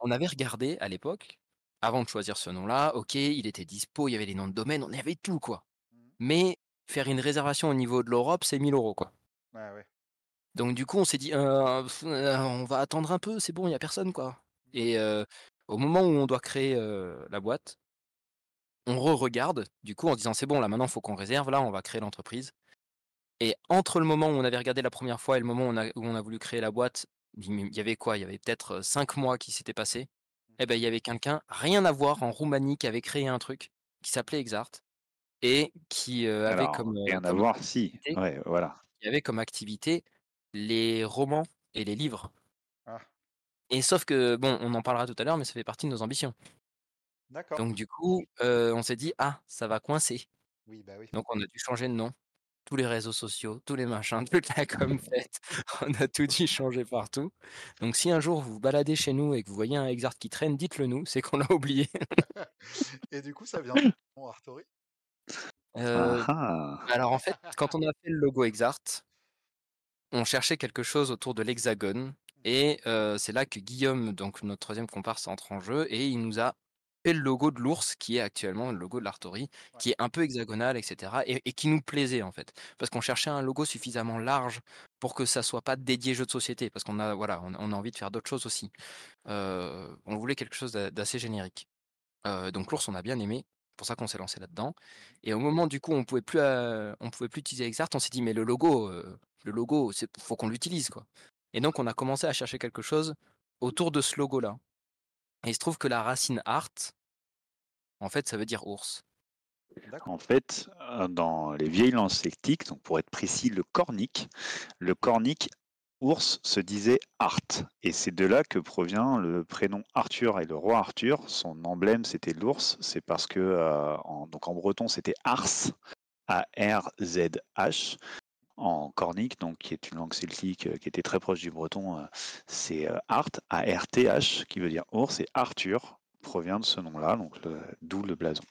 on avait regardé à l'époque, avant de choisir ce nom-là, OK, il était dispo, il y avait les noms de domaine, on avait tout quoi. Mmh. Mais faire une réservation au niveau de l'Europe, c'est 1000 euros quoi. Donc du coup, on s'est dit: on va attendre un peu, c'est bon, il y a personne quoi» et au moment où on doit créer, la boîte on re-regarde, du coup, en disant: «C'est bon, là, maintenant, il faut qu'on réserve, là, on va créer l'entreprise» et entre le moment où on avait regardé la première fois et le moment où on a où on a voulu créer la boîte, il y avait quoi? Il y avait peut-être, 5 mois qui s'étaient passés et ben, il y avait quelqu'un, rien à voir, en Roumanie, qui avait créé un truc qui s'appelait Exart et qui, avait comme, rien à voir, si, ouais, voilà. Qui avait comme activité les romans et les livres. Ah. Et sauf que, bon, on en parlera tout à l'heure, mais ça fait partie de nos ambitions. D'accord. Donc du coup, on s'est dit: «Ah, ça va coincer». Oui, bah oui. Donc on a dû changer de nom. Tous les réseaux sociaux, tous les machins, toute la com faite, on a tout dû changer partout. Donc si un jour vous vous baladez chez nous et que vous voyez un Exart qui traîne, dites-le nous, c'est qu'on l'a oublié. Et du coup, ça vient de nom Artori? alors en fait, quand on a fait le logo Exart on cherchait quelque chose autour de l'hexagone et c'est là que Guillaume, donc notre troisième comparse, entre en jeu et il nous a le logo de l'ours, qui est actuellement le logo de l'Artori, qui est un peu hexagonal, etc. Et, qui nous plaisait en fait, parce qu'on cherchait un logo suffisamment large pour que ça soit pas dédié jeu de société, parce qu'on a voilà, on, a envie de faire d'autres choses aussi. on voulait quelque chose d'assez générique. donc l'ours, on a bien aimé. C'est pour ça qu'on s'est lancé là-dedans. Et au moment du coup, on pouvait plus, on pouvait plus utiliser Exart, on s'est dit mais le logo, le logo, c'est faut qu'on l'utilise quoi. Et donc on a commencé à chercher quelque chose autour de ce logo-là. Et il se trouve que la racine art, en fait, ça veut dire ours. En fait, dans les vieilles langues celtiques, donc pour être précis, le cornique, le cornique ours se disait Art. Et c'est de là que provient le prénom Arthur et le roi Arthur. Son emblème, c'était l'ours. C'est parce que en, donc en breton, c'était Ars, A-R-Z-H en cornique, donc qui est une langue celtique euh, qui était très proche du breton, euh, c'est euh, Art, A-R-T-H, qui veut dire ours, et Arthur provient de ce nom-là, donc d'où le blason.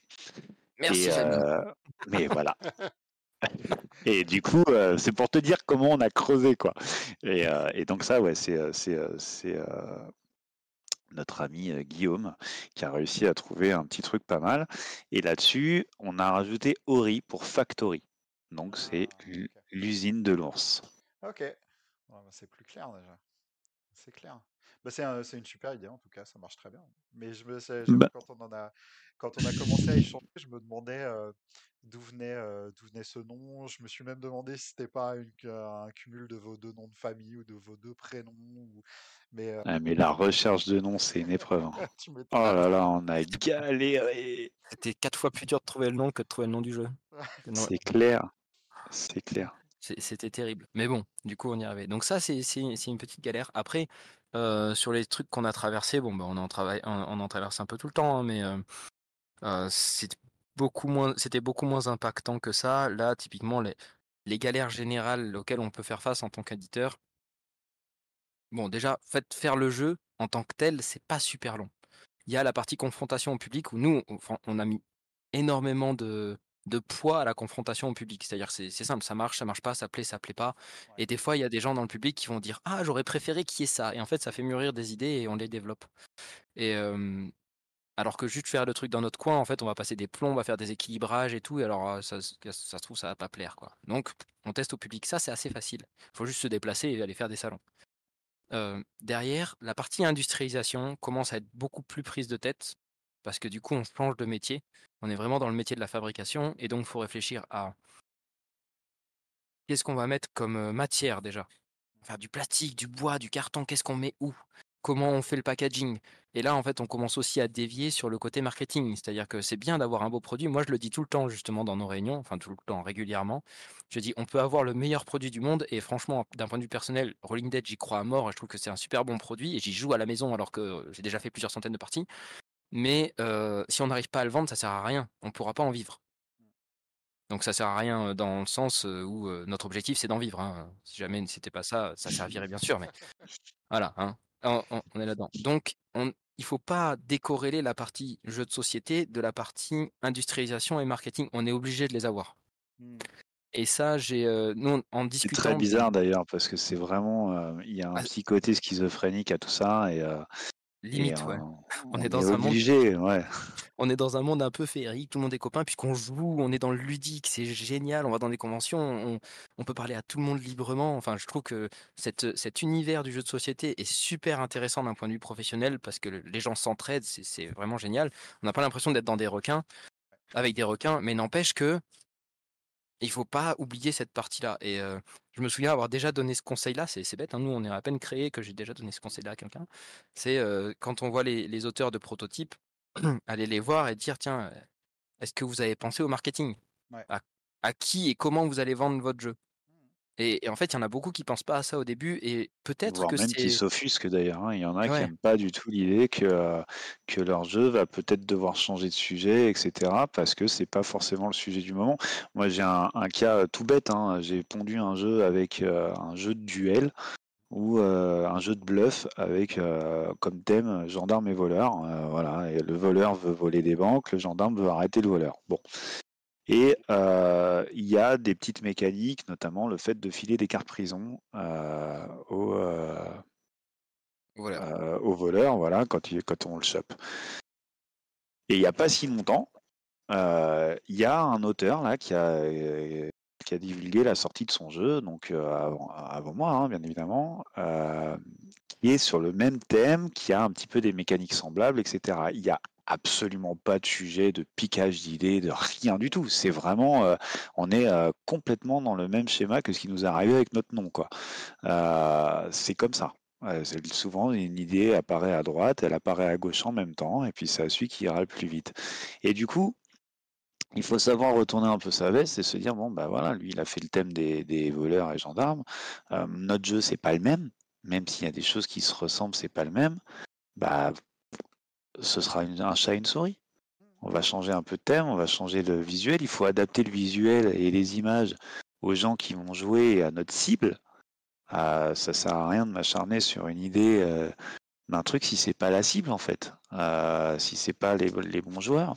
Merci. mais voilà. Et du coup, c'est pour te dire comment on a creusé, quoi. Et, donc ça, ouais, c'est notre ami Guillaume qui a réussi à trouver un petit truc pas mal. Et là-dessus, on a rajouté Ori pour Factory. Donc c'est ah, l'usine de l'ours. Ok, bah, c'est plus clair déjà. C'est clair. Bah, c'est une super idée en tout cas, ça marche très bien. Mais je me sais, bah quand on en a quand on a commencé à échanger, je me demandais d'où venait d'où venait ce nom. Je me suis même demandé si c'était pas un cumul de vos deux noms de famille ou de vos deux prénoms. Mais, ah, mais la recherche de noms, c'est une épreuve. Hein. oh là là, on a galéré. C'était quatre fois plus dur de trouver le nom que de trouver le nom du jeu. C'est clair. C'est clair. C'était terrible. Mais bon, du coup, on y arrivait. Donc ça, c'est une petite galère. Après, sur les trucs qu'on a traversés, bon, bah, on, en on, en traverse un peu tout le temps, hein, mais c'était beaucoup moins, beaucoup moins impactant que ça. Là, typiquement, les, les galères générales auxquelles on peut faire face en tant qu'éditeur. Bon, déjà, fait, faire le jeu en tant que tel, c'est pas super long. Il y a la partie confrontation au public où nous, on a mis énormément de, de poids à la confrontation au public. C'est-à-dire c'est simple, ça marche, ça marche pas, ça plaît, ça plaît pas. Et des fois, il y a des gens dans le public qui vont dire Ah, j'aurais préféré qu'il y ait ça. Et en fait, ça fait mûrir des idées et on les développe. Et alors que juste faire le truc dans notre coin, en fait, on va passer des plombs, on va faire des équilibrages et tout. Et alors, ça, ça, se trouve, ça va pas plaire. quoi. Donc, on teste au public. Ça, c'est assez facile. Il faut juste se déplacer et aller faire des salons. derrière, la partie industrialisation commence à être beaucoup plus prise de tête parce que du coup, on change de métier. On est vraiment dans le métier de la fabrication et donc il faut réfléchir à qu'est-ce qu'on va mettre comme matière déjà. Faire du plastique, du bois, du carton, qu'est-ce qu'on met où? Comment on fait le packaging? Et là, en fait, on commence aussi à dévier sur le côté marketing. C'est-à-dire que c'est bien d'avoir un beau produit. Moi, je le dis tout le temps, justement, dans nos réunions, enfin tout le temps, régulièrement. Je dis, on peut avoir le meilleur produit du monde. Et franchement, d'un point de vue personnel, Rolling Dead, j'y crois à mort. Je trouve que c'est un super bon produit. Et j'y joue à la maison alors que j'ai déjà fait plusieurs centaines de parties. Mais si on n'arrive pas à le vendre, ça sert à rien. On ne pourra pas en vivre. Donc ça sert à rien dans le sens où notre objectif c'est d'en vivre. Hein. Si jamais c'était pas ça, ça servirait bien sûr, mais voilà, hein. on, est là-dedans. Donc on, il faut pas décorréler la partie jeu de société de la partie industrialisation et marketing. On est obligé de les avoir. Mmh. Et ça, j'ai nous en discutant. C'est très bizarre d'ailleurs parce que c'est vraiment il y a un ah petit côté schizophrénique à tout ça et Limite, ouais. On, est dans un monde. Ouais. On est dans un monde un peu féerique, tout le monde est copain, puisqu'on joue, on est dans le ludique, c'est génial, on va dans des conventions, on, peut parler à tout le monde librement. Enfin, je trouve que cette, cet univers du jeu de société est super intéressant d'un point de vue professionnel parce que les gens s'entraident, c'est vraiment génial. On n'a pas l'impression d'être dans des requins, avec des requins, mais n'empêche que il faut pas oublier cette partie-là. Et je me souviens avoir déjà donné ce conseil-là. C'est bête, hein, nous on est à peine créé que j'ai déjà donné ce conseil-là à quelqu'un. C'est quand on voit les, auteurs de prototypes, aller les voir et dire tiens, est-ce que vous avez pensé au marketing? À, qui et comment vous allez vendre votre jeu? Et, en fait, il y en a beaucoup qui pensent pas à ça au début, et peut-être que même qui s'offusquent d'ailleurs. Hein. Il y en a qui n'aiment pas du tout l'idée que, que leur jeu va peut-être devoir changer de sujet, etc. Parce que c'est pas forcément le sujet du moment. Moi, j'ai un, cas tout bête. Hein. J'ai pondu un jeu avec un jeu de duel ou un jeu de bluff avec comme thème gendarme et voleur. voilà, et le voleur veut voler des banques, le gendarme veut arrêter le voleur. Bon, et il y a des petites mécaniques, notamment le fait de filer des cartes prison aux, voilà. voleurs, voilà, quand, quand on le chope. Et il n'y a pas si longtemps, il y a un auteur là qui a, qui a divulgué la sortie de son jeu, donc avant, moi, hein, bien évidemment, qui est sur le même thème, qui a un petit peu des mécaniques semblables, etc. Il y a absolument pas de sujet de piquage d'idées, de rien du tout. C'est vraiment, euh, on est euh, complètement dans le même schéma que ce qui nous est arrivé avec notre nom, quoi. Euh, c'est comme ça. souvent, une idée apparaît à droite, elle apparaît à gauche en même temps, et puis c'est celui qui ira le plus vite. Et du coup, il faut savoir retourner un peu sa veste et se dire bon bah voilà, lui il a fait le thème des, voleurs et gendarmes. notre jeu c'est pas le même, même s'il y a des choses qui se ressemblent, c'est pas le même. Bah ce sera un chat et une souris. On va changer un peu de thème, on va changer le visuel. Il faut adapter le visuel et les images aux gens qui vont jouer à notre cible. Ah, ça sert à rien de m'acharner sur une idée euh, d'un truc si c'est pas la cible en fait, euh, si c'est pas les, bons joueurs.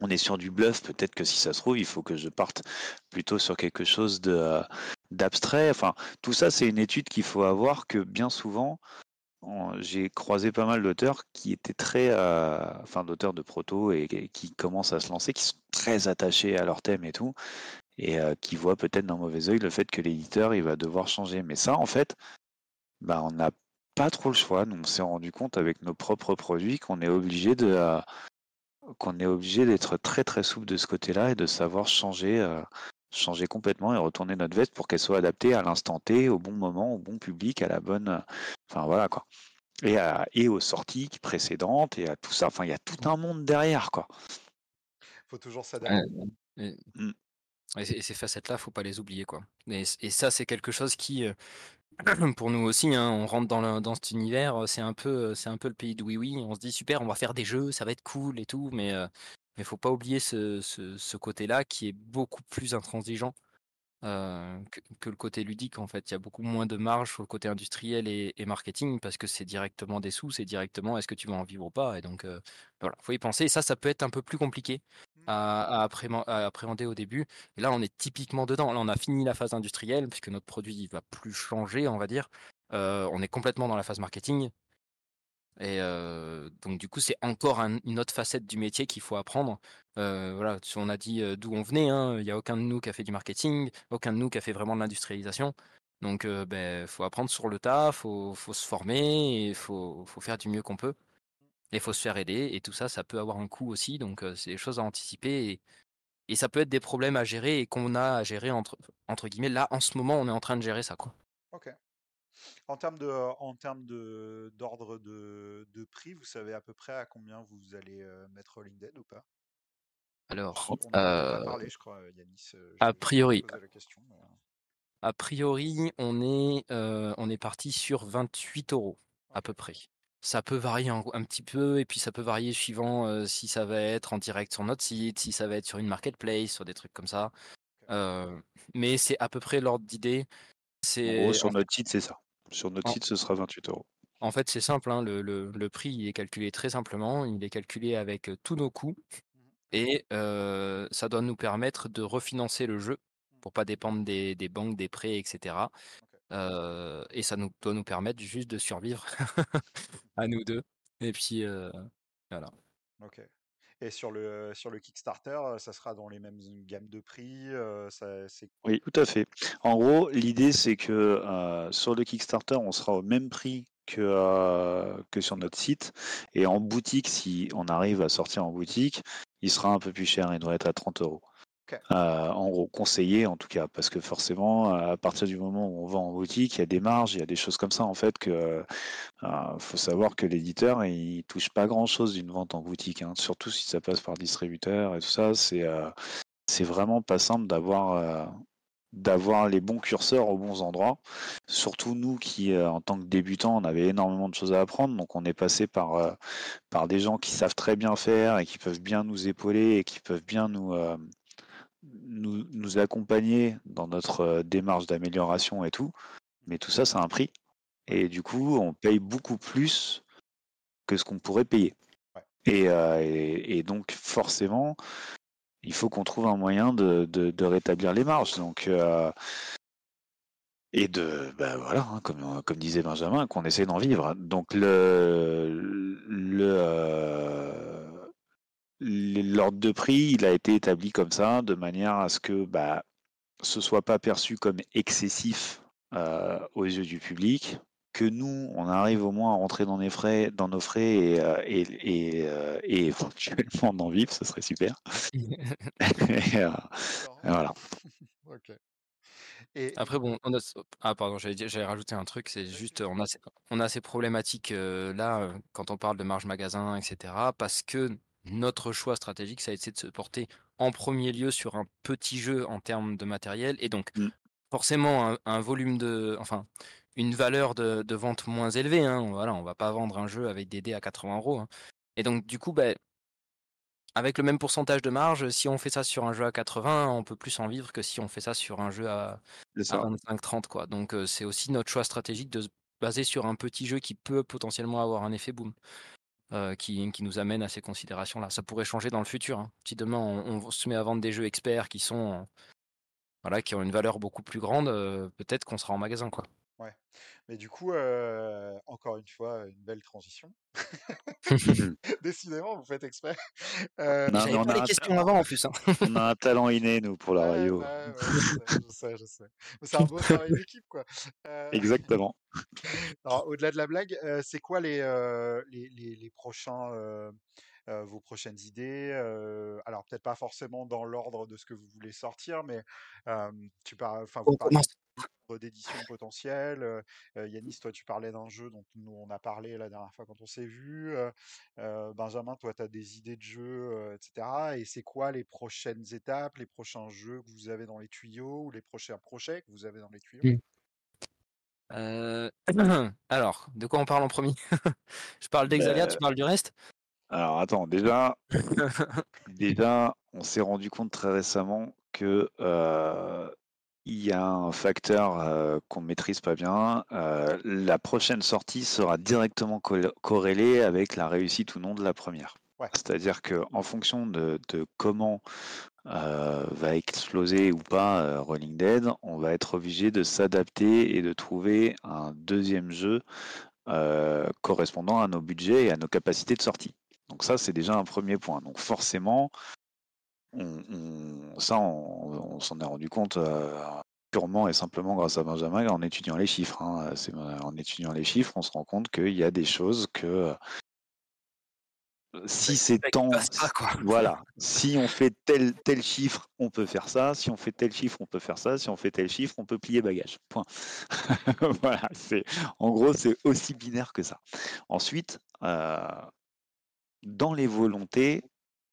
On est sur du bluff, peut-être que si ça se trouve, il faut que je parte plutôt sur quelque chose de d'abstrait. Enfin, tout ça, c'est une étude qu'il faut avoir que bien souvent, j'ai croisé pas mal d'auteurs qui étaient très, euh, enfin d'auteurs de proto et, qui commencent à se lancer, qui sont très attachés à leur thème et tout, et euh, qui voient peut-être d'un mauvais oeil le fait que l'éditeur il va devoir changer. Mais ça, en fait, bah, on n'a pas trop le choix. Nous, on s'est rendu compte avec nos propres produits qu'on est obligé de, euh, qu'on est obligé d'être très très souple de ce côté-là et de savoir changer changer complètement et retourner notre veste pour qu'elle soit adaptée à l'instant T, au bon moment, au bon public, à la bonne. Enfin voilà quoi. Et, et aux sorties précédentes et à tout ça. Enfin, il y a tout un monde derrière quoi. Faut toujours s'adapter. Mmh. et, ces facettes-là, faut pas les oublier quoi. Et, ça, c'est quelque chose qui, euh, pour nous aussi, hein, on rentre dans, cet univers, c'est un peu, c'est un peu le pays de oui oui. On se dit super, on va faire des jeux, ça va être cool et tout, mais euh, mais faut pas oublier ce, côté-là qui est beaucoup plus intransigeant que, le côté ludique. En fait, il y a beaucoup moins de marge sur le côté industriel et, marketing parce que c'est directement des sous, c'est directement est-ce que tu vas en vivre ou pas. Et donc, voilà, faut y penser. Et ça, ça peut être un peu plus compliqué à, appréhender au début. Et là, on est typiquement dedans. Là, on a fini la phase industrielle puisque notre produit ne va plus changer, on va dire. on est complètement dans la phase marketing. Et donc du coup, c'est encore une autre facette du métier qu'il faut apprendre. voilà, on a dit d'où on venait, hein, il n'y a aucun de nous qui a fait du marketing, aucun de nous qui a fait vraiment de l'industrialisation. Donc il ben, faut apprendre sur le tas, faut, faut se former, il faut, faut, faire du mieux qu'on peut. Il faut se faire aider. Et tout ça, ça peut avoir un coût aussi. Donc c'est des choses à anticiper. Et, et, ça peut être des problèmes à gérer et qu'on a à gérer entre, entre guillemets. Là, en ce moment, on est en train de gérer ça. Quoi. Ok. En termes de, en termes de d'ordre de, de prix, vous savez à peu près à combien vous allez mettre Rolling Dead ou pas? Alors, On a parlé, je crois, Yanis. a priori, a priori, on est, on est parti sur 28 euros à peu près. Ça peut varier un, petit peu et puis ça peut varier suivant si ça va être en direct sur notre site, si ça va être sur une marketplace, sur des trucs comme ça. mais c'est à peu près l'ordre d'idée. C'est sur notre site, c'est ça. Sur notre site, ce sera 28 euros. En fait, c'est simple, hein, le, le, prix il est calculé très simplement. Il est calculé avec tous nos coûts mmh et ça doit nous permettre de refinancer le jeu pour pas dépendre des, des banques, des prêts, etc. et ça nous, doit nous permettre juste de survivre à nous deux. Et puis voilà. Ok. Et sur le, sur le Kickstarter, ça sera dans les mêmes gammes de prix Oui, tout à fait. En gros, l'idée, c'est que sur le Kickstarter, on sera au même prix que, que sur notre site. Et en boutique, si on arrive à sortir en boutique, il sera un peu plus cher. Il doit être à 30 euros. Euh, en gros, conseillé en tout cas, parce que forcément, à partir du moment où on vend en boutique, il y a des marges, il y a des choses comme ça en fait que euh, faut savoir que l'éditeur il touche pas grand chose d'une vente en boutique, hein. surtout si ça passe par distributeur et tout ça. C'est euh, vraiment pas simple d'avoir d'avoir les bons curseurs aux bons endroits. Surtout nous qui, en tant que débutants, on avait énormément de choses à apprendre. Donc on est passé par, par des gens qui savent très bien faire et qui peuvent bien nous épauler et qui peuvent bien nous, nous, nous accompagner dans notre euh, démarche d'amélioration et tout. Mais tout ça, c'est un prix. Et du coup, on paye beaucoup plus que ce qu'on pourrait payer. Euh, et, donc, forcément, il faut qu'on trouve un moyen de, de, rétablir les marges. Donc, euh, et de, ben voilà, hein, comme, comme disait Benjamin, qu'on essaie d'en vivre. Donc, le, le l'ordre de prix, il a été établi comme ça, de manière à ce que bah, ce soit pas perçu comme excessif euh, aux yeux du public, que nous, on arrive au moins à rentrer dans, les frais, dans nos frais et, euh, et, euh, et, éventuellement en vivre, ce serait super. voilà. Après, bon, on a... ah pardon, j'allais rajouter un truc, c'est juste, on a, on a ces problématiques là quand on parle de marge magasin, etc. Parce que notre choix stratégique, ça a été de se porter en premier lieu sur un petit jeu en termes de matériel et donc mmh. forcément un, volume de, enfin, une valeur de, vente moins élevée. Hein. Voilà, on va pas vendre un jeu avec des dés à 80 euros. Hein. Et donc du coup, ben, avec le même pourcentage de marge, si on fait ça sur un jeu à 80, on peut plus en vivre que si on fait ça sur un jeu à, 25-30 quoi. Donc c'est aussi notre choix stratégique de se baser sur un petit jeu qui peut potentiellement avoir un effet boom. Euh, qui, nous amène à ces considérations-là. Ça pourrait changer dans le futur. Hein. Si demain on, se met à vendre des jeux experts qui sont voilà, qui ont une valeur beaucoup plus grande, euh, peut-être qu'on sera en magasin, quoi. Ouais. Mais du coup, euh, encore une fois, une belle transition. Décidément, vous faites exprès. Euh, on pas les questions avant en plus. Hein. on a un talent inné, nous, pour la radio. je sais, je sais. C'est un beau travail d'équipe, quoi. Euh, Exactement. au-delà de la blague, c'est quoi les, les, les, les, prochains. Vos prochaines idées. alors peut-être pas forcément dans l'ordre de ce que vous voulez sortir, mais tu parles, enfin vous parlez d'édition potentielle. Yanis, toi, tu parlais d'un jeu dont nous, on a parlé la dernière fois quand on s'est vu. Benjamin, toi, tu as des idées de jeux, etc. Et c'est quoi les prochaines étapes, les prochains jeux que vous avez dans les tuyaux ou les prochains projets que vous avez dans les tuyaux? Mmh. alors, de quoi on parle en premier? Je parle d'Exalia, tu parles du reste? Alors attends, déjà, déjà, on s'est rendu compte très récemment que il y a un facteur euh, qu'on ne maîtrise pas bien. Euh, la prochaine sortie sera directement corrélée avec la réussite ou non de la première. C'est-à-dire qu'en fonction de, comment euh, va exploser ou pas Rolling Dead, on va être obligé de s'adapter et de trouver un deuxième jeu correspondant à nos budgets et à nos capacités de sortie. Donc ça, c'est déjà un premier point. Donc forcément, on, ça, on, s'en est rendu compte euh, purement et simplement grâce à Benjamin en étudiant les chiffres. Hein. En étudiant les chiffres, on se rend compte qu'il y a des choses que si c'est tant, voilà, si on fait tel tel chiffre, on peut faire ça. Si on fait tel chiffre, on peut faire ça. Si on fait tel chiffre, on peut plier bagage. Point. voilà, c'est en gros c'est aussi binaire que ça. Ensuite, euh, dans les volontés,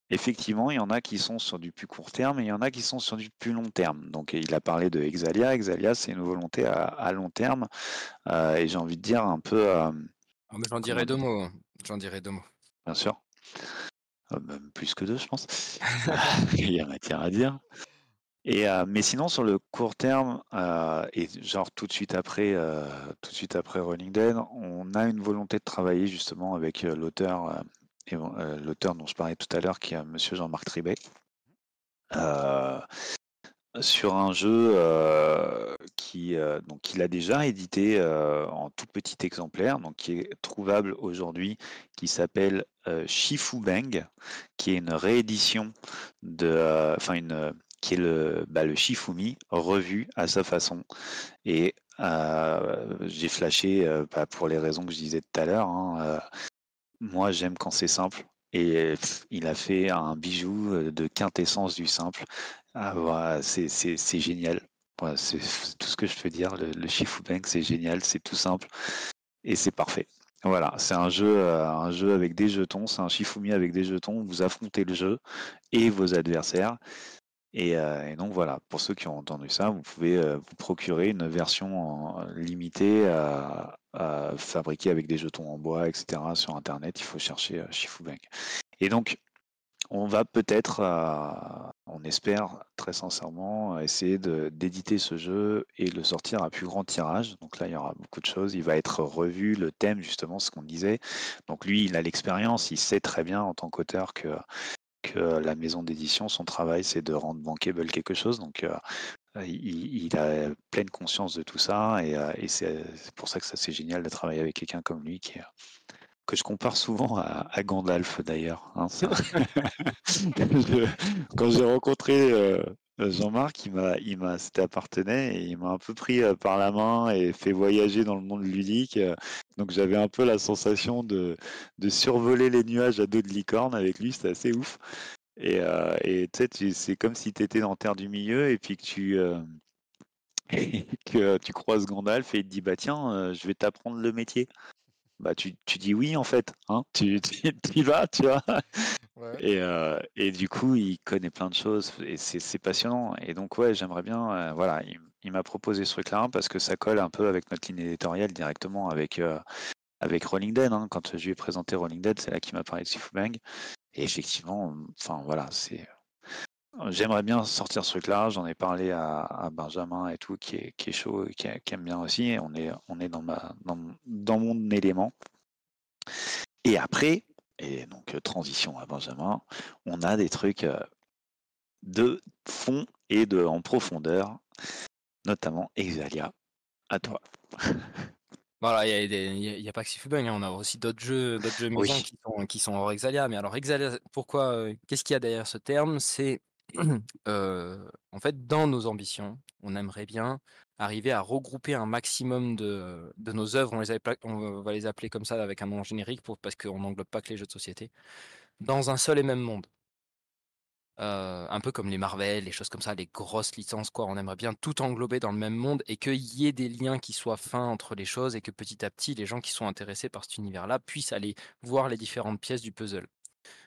effectivement, il y en a qui sont sur du plus court terme et il y en a qui sont sur du plus long terme. Donc, il a parlé de Exalia. Exalia, c'est une volonté à, long terme euh, et j'ai envie de dire un peu. Euh, ah, j'en dirais deux mots. J'en dirais deux mots. Bien sûr. Ah, même plus que deux, je pense. Il y a matière à dire. Et, euh, mais sinon, sur le court terme, euh, et genre tout de suite après, euh, tout de suite après Rolling Dead, on a une volonté de travailler justement avec l'auteur, l'auteur dont je parlais tout à l'heure, qui est Monsieur Jean-Marc Tribet sur un jeu euh, qui euh, donc qu'il a déjà édité euh, en tout petit exemplaire, donc qui est trouvable aujourd'hui, qui s'appelle Shifu Bang, qui est une réédition de, enfin une qui est le, bah, le Shifumi revu à sa façon. Et j'ai flashé bah, pour les raisons que je disais tout à l'heure. Hein, moi, j'aime quand c'est simple. Et il a fait un bijou de quintessence du simple. Ah, c'est génial. c'est tout ce que je peux dire. Le, le Bank, c'est génial, c'est tout simple et c'est parfait. Voilà, c'est un jeu, euh, un jeu avec des jetons, c'est un Shifumi avec des jetons. Vous affrontez le jeu et vos adversaires. Et, euh, donc voilà, pour ceux qui ont entendu ça, vous pouvez euh, vous procurer une version limitée fabriquée avec des jetons en bois, etc. Sur Internet. Il faut chercher Bank. Et donc, on va peut-être, euh, on espère très sincèrement, essayer d'éditer ce jeu et le sortir à plus grand tirage. Donc là, il y aura beaucoup de choses. Il va être revu, le thème, justement, ce qu'on disait. Donc lui, il a l'expérience, il sait très bien en tant qu'auteur que, que la maison d'édition, son travail, c'est de rendre bankable quelque chose. Donc euh, il, a pleine conscience de tout ça et, euh, et c'est pour ça que ça c'est génial de travailler avec quelqu'un comme lui qui, que je compare souvent à, Gandalf d'ailleurs. Hein, quand j'ai rencontré euh, Jean-Marc, il m'a, il m'a, c'était appartenait et il m'a un peu pris euh, par la main et fait voyager dans le monde ludique. Euh. donc j'avais un peu la sensation de, survoler les nuages à dos de licorne avec lui, c'était assez ouf. Et, et tu sais, c'est comme si tu étais dans Terre du Milieu et puis que tu, que tu croises Gandalf et il te dit bah tiens, je vais t'apprendre le métier bah tu, tu, dis oui en fait, hein tu, tu, y vas, tu vois. Et, euh, et, du coup, il connaît plein de choses et c'est passionnant. Et donc, ouais, j'aimerais bien, euh, voilà, il, m'a proposé ce truc-là parce que ça colle un peu avec notre ligne éditoriale directement avec, euh, avec Rolling Dead. Hein. Quand je lui ai présenté Rolling Dead, c'est là qu'il m'a parlé de Sifu Bang. Et effectivement, enfin voilà, c'est J'aimerais bien sortir ce truc-là. J'en ai parlé à, Benjamin et tout, qui est, qui est chaud et qui, aime bien aussi. On est, on est dans, ma, dans, mon élément. Et après, et donc euh, transition à Benjamin, on a des trucs euh, de fond et de en profondeur, notamment Exalia. À toi. Voilà, il n'y a, pas que Sifubang, hein, on a aussi d'autres jeux, d'autres jeux maison qui, sont, qui sont hors Exalia. Mais alors, Exalia, pourquoi euh, Qu'est-ce qu'il y a derrière ce terme? C'est en fait, dans nos ambitions, on aimerait bien arriver à regrouper un maximum de, nos œuvres. On, va les appeler comme ça avec un nom générique parce qu'on n'englobe pas que les jeux de société, dans un seul et même monde. un peu comme les Marvel, les choses comme ça, les grosses licences, quoi. On aimerait bien tout englober dans le même monde et qu'il y ait des liens qui soient fins entre les choses et que petit à petit, les gens qui sont intéressés par cet univers-là puissent aller voir les différentes pièces du puzzle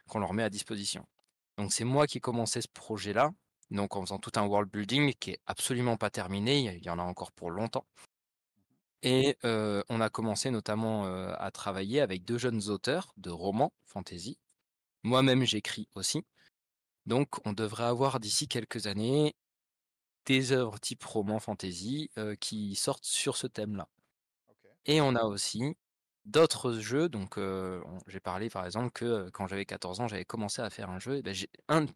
qu'on leur met à disposition. Donc c'est moi qui ai commencé ce projet-là, donc en faisant tout un world building qui est absolument pas terminé, il y en a encore pour longtemps. Et on a commencé notamment à travailler avec deux jeunes auteurs de romans fantasy. Moi-même j'écris aussi. Donc on devrait avoir d'ici quelques années des œuvres type roman fantasy qui sortent sur ce thème-là. Et on a aussi d'autres jeux. Donc, j'ai parlé par exemple que quand j'avais 14 ans, j'avais commencé à faire un jeu. Et ben,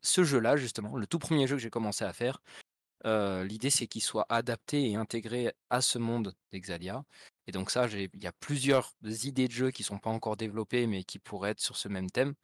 ce jeu-là, justement, le tout premier jeu que j'ai commencé à faire, l'idée c'est qu'il soit adapté et intégré à ce monde d'Exalia. Et donc, ça, il y a plusieurs idées de jeux qui sont pas encore développées, mais qui pourraient être sur ce même thème.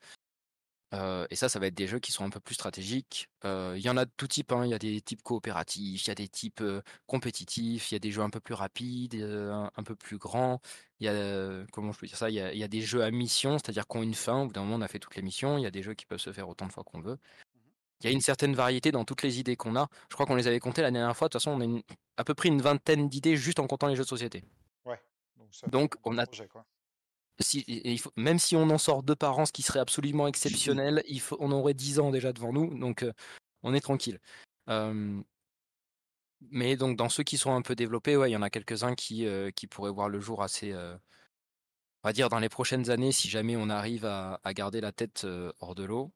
Et ça, ça va être des jeux qui sont un peu plus stratégiques. Il y en a de tout type, hein. Il y a des types coopératifs, il y a des types compétitifs, il y a des jeux un peu plus rapides, un, peu plus grands. Il y a, comment je peux dire ça? Il y a, des jeux à mission, c'est-à-dire qu'on une fin. Au bout d'un moment, on a fait toutes les missions. Il y a des jeux qui peuvent se faire autant de fois qu'on veut. Mmh il y a une certaine variété dans toutes les idées qu'on a. Je crois qu'on les avait comptées la dernière fois. De toute façon, on a à peu près une vingtaine d'idées juste en comptant les jeux de société. Ouais. Donc, on a il faut, même si on en sort deux par an, ce qui serait absolument exceptionnel, il faut, on aurait dix ans déjà devant nous, donc on est tranquille. mais donc dans ceux qui sont un peu développés, ouais, il y en a quelques-uns qui, qui pourraient voir le jour assez, on va dire dans les prochaines années, si jamais on arrive à, garder la tête hors de l'eau.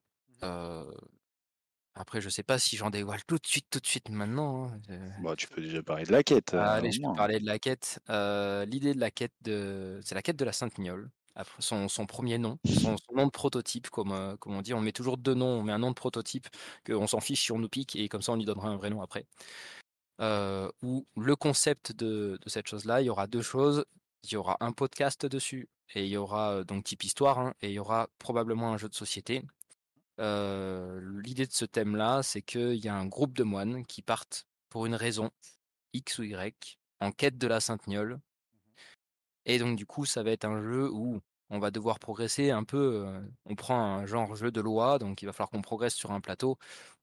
Après, je sais pas si j'en dévoile tout de suite, tout de suite maintenant. Hein, bah, tu peux déjà parler de la quête. allez, je peux parler de la quête. L'idée de la quête, de... c'est la quête de la Sainte Mignole. Son, son, premier nom, son, nom de prototype, comme, comme, on dit. On met toujours deux noms, on met un nom de prototype, qu'on s'en fiche si on nous pique, et comme ça on lui donnera un vrai nom après. Euh, où le concept de, de cette chose-là, il y aura deux choses. Il y aura un podcast dessus, et il y aura donc type histoire, hein, et il y aura probablement un jeu de société l'idée de ce thème-là, c'est qu'il y a un groupe de moines qui partent pour une raison X ou Y en quête de la Sainte Niole. Mmh Et donc du coup, ça va être un jeu où on va devoir progresser un peu. on prend un genre jeu de loi, donc il va falloir qu'on progresse sur un plateau,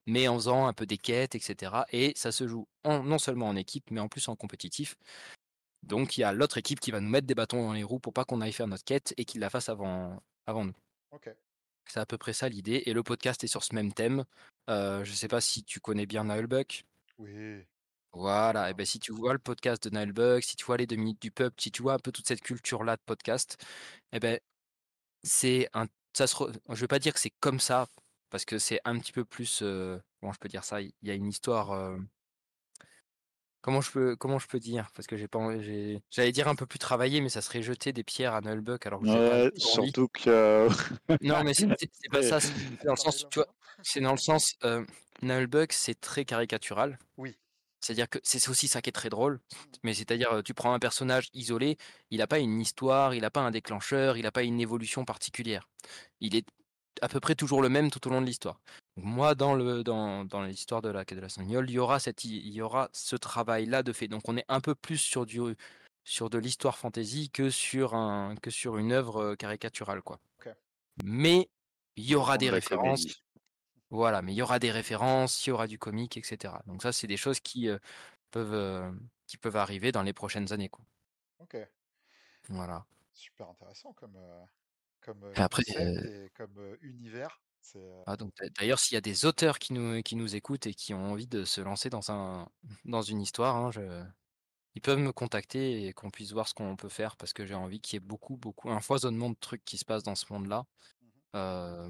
mais en faisant un peu des quêtes, etc. Et ça se joue non seulement en équipe, mais en plus en compétitif. Donc il y a l'autre équipe qui va nous mettre des bâtons dans les roues pour pas qu'on aille faire notre quête et qu'il la fasse avant, avant nous. Ok. C'est à peu près ça l'idée. Et le podcast est sur ce même thème. je ne sais pas si tu connais bien Buck. Oui. Voilà, et ben si tu vois le podcast de Buck, si tu vois les deux minutes du pub, si tu vois un peu toute cette culture-là de podcast, et ben c'est un. Ça se Je vais pas dire que c'est comme ça, parce que c'est un petit peu plus. comment je peux dire ça? Il y a une histoire. Comment je peux, comment je peux dire? Parce que j'ai pas, j'allais dire un peu plus travaillé, mais ça serait jeter des pierres à Nullbuck alors que ouais, surtout que. non, mais c'est pas ça. C'est dans le sens, tu vois, c'est dans le sens, euh, Nullbuck, c'est très caricatural. Oui. C'est-à-dire que c'est aussi ça qui est très drôle. Mais c'est-à-dire, tu prends un personnage isolé, il n'a pas une histoire, il n'a pas un déclencheur, il n'a pas une évolution particulière. Il est à peu près toujours le même tout au long de l'histoire. Moi, dans le dans, dans l'histoire de la quête de la Sagnole, il y aura cette il y aura ce travail-là de fait. Donc on est un peu plus sur du sur de l'histoire fantasy que sur un que sur une œuvre caricaturale quoi. Mais il y aura des références. Voilà, mais il y aura des références, il y aura du comique, etc. Donc ça, c'est des choses qui peuvent qui peuvent arriver dans les prochaines années quoi. Ok. Voilà. Super intéressant comme comme après, comme univers. Ah, donc d'ailleurs, s'il y a des auteurs qui nous, qui nous écoutent et qui ont envie de se lancer dans, un, dans une histoire, hein, je... ils peuvent me contacter et qu'on puisse voir ce qu'on peut faire parce que j'ai envie qu'il y ait beaucoup, beaucoup, un foisonnement de trucs qui se passent dans ce monde-là. Mmh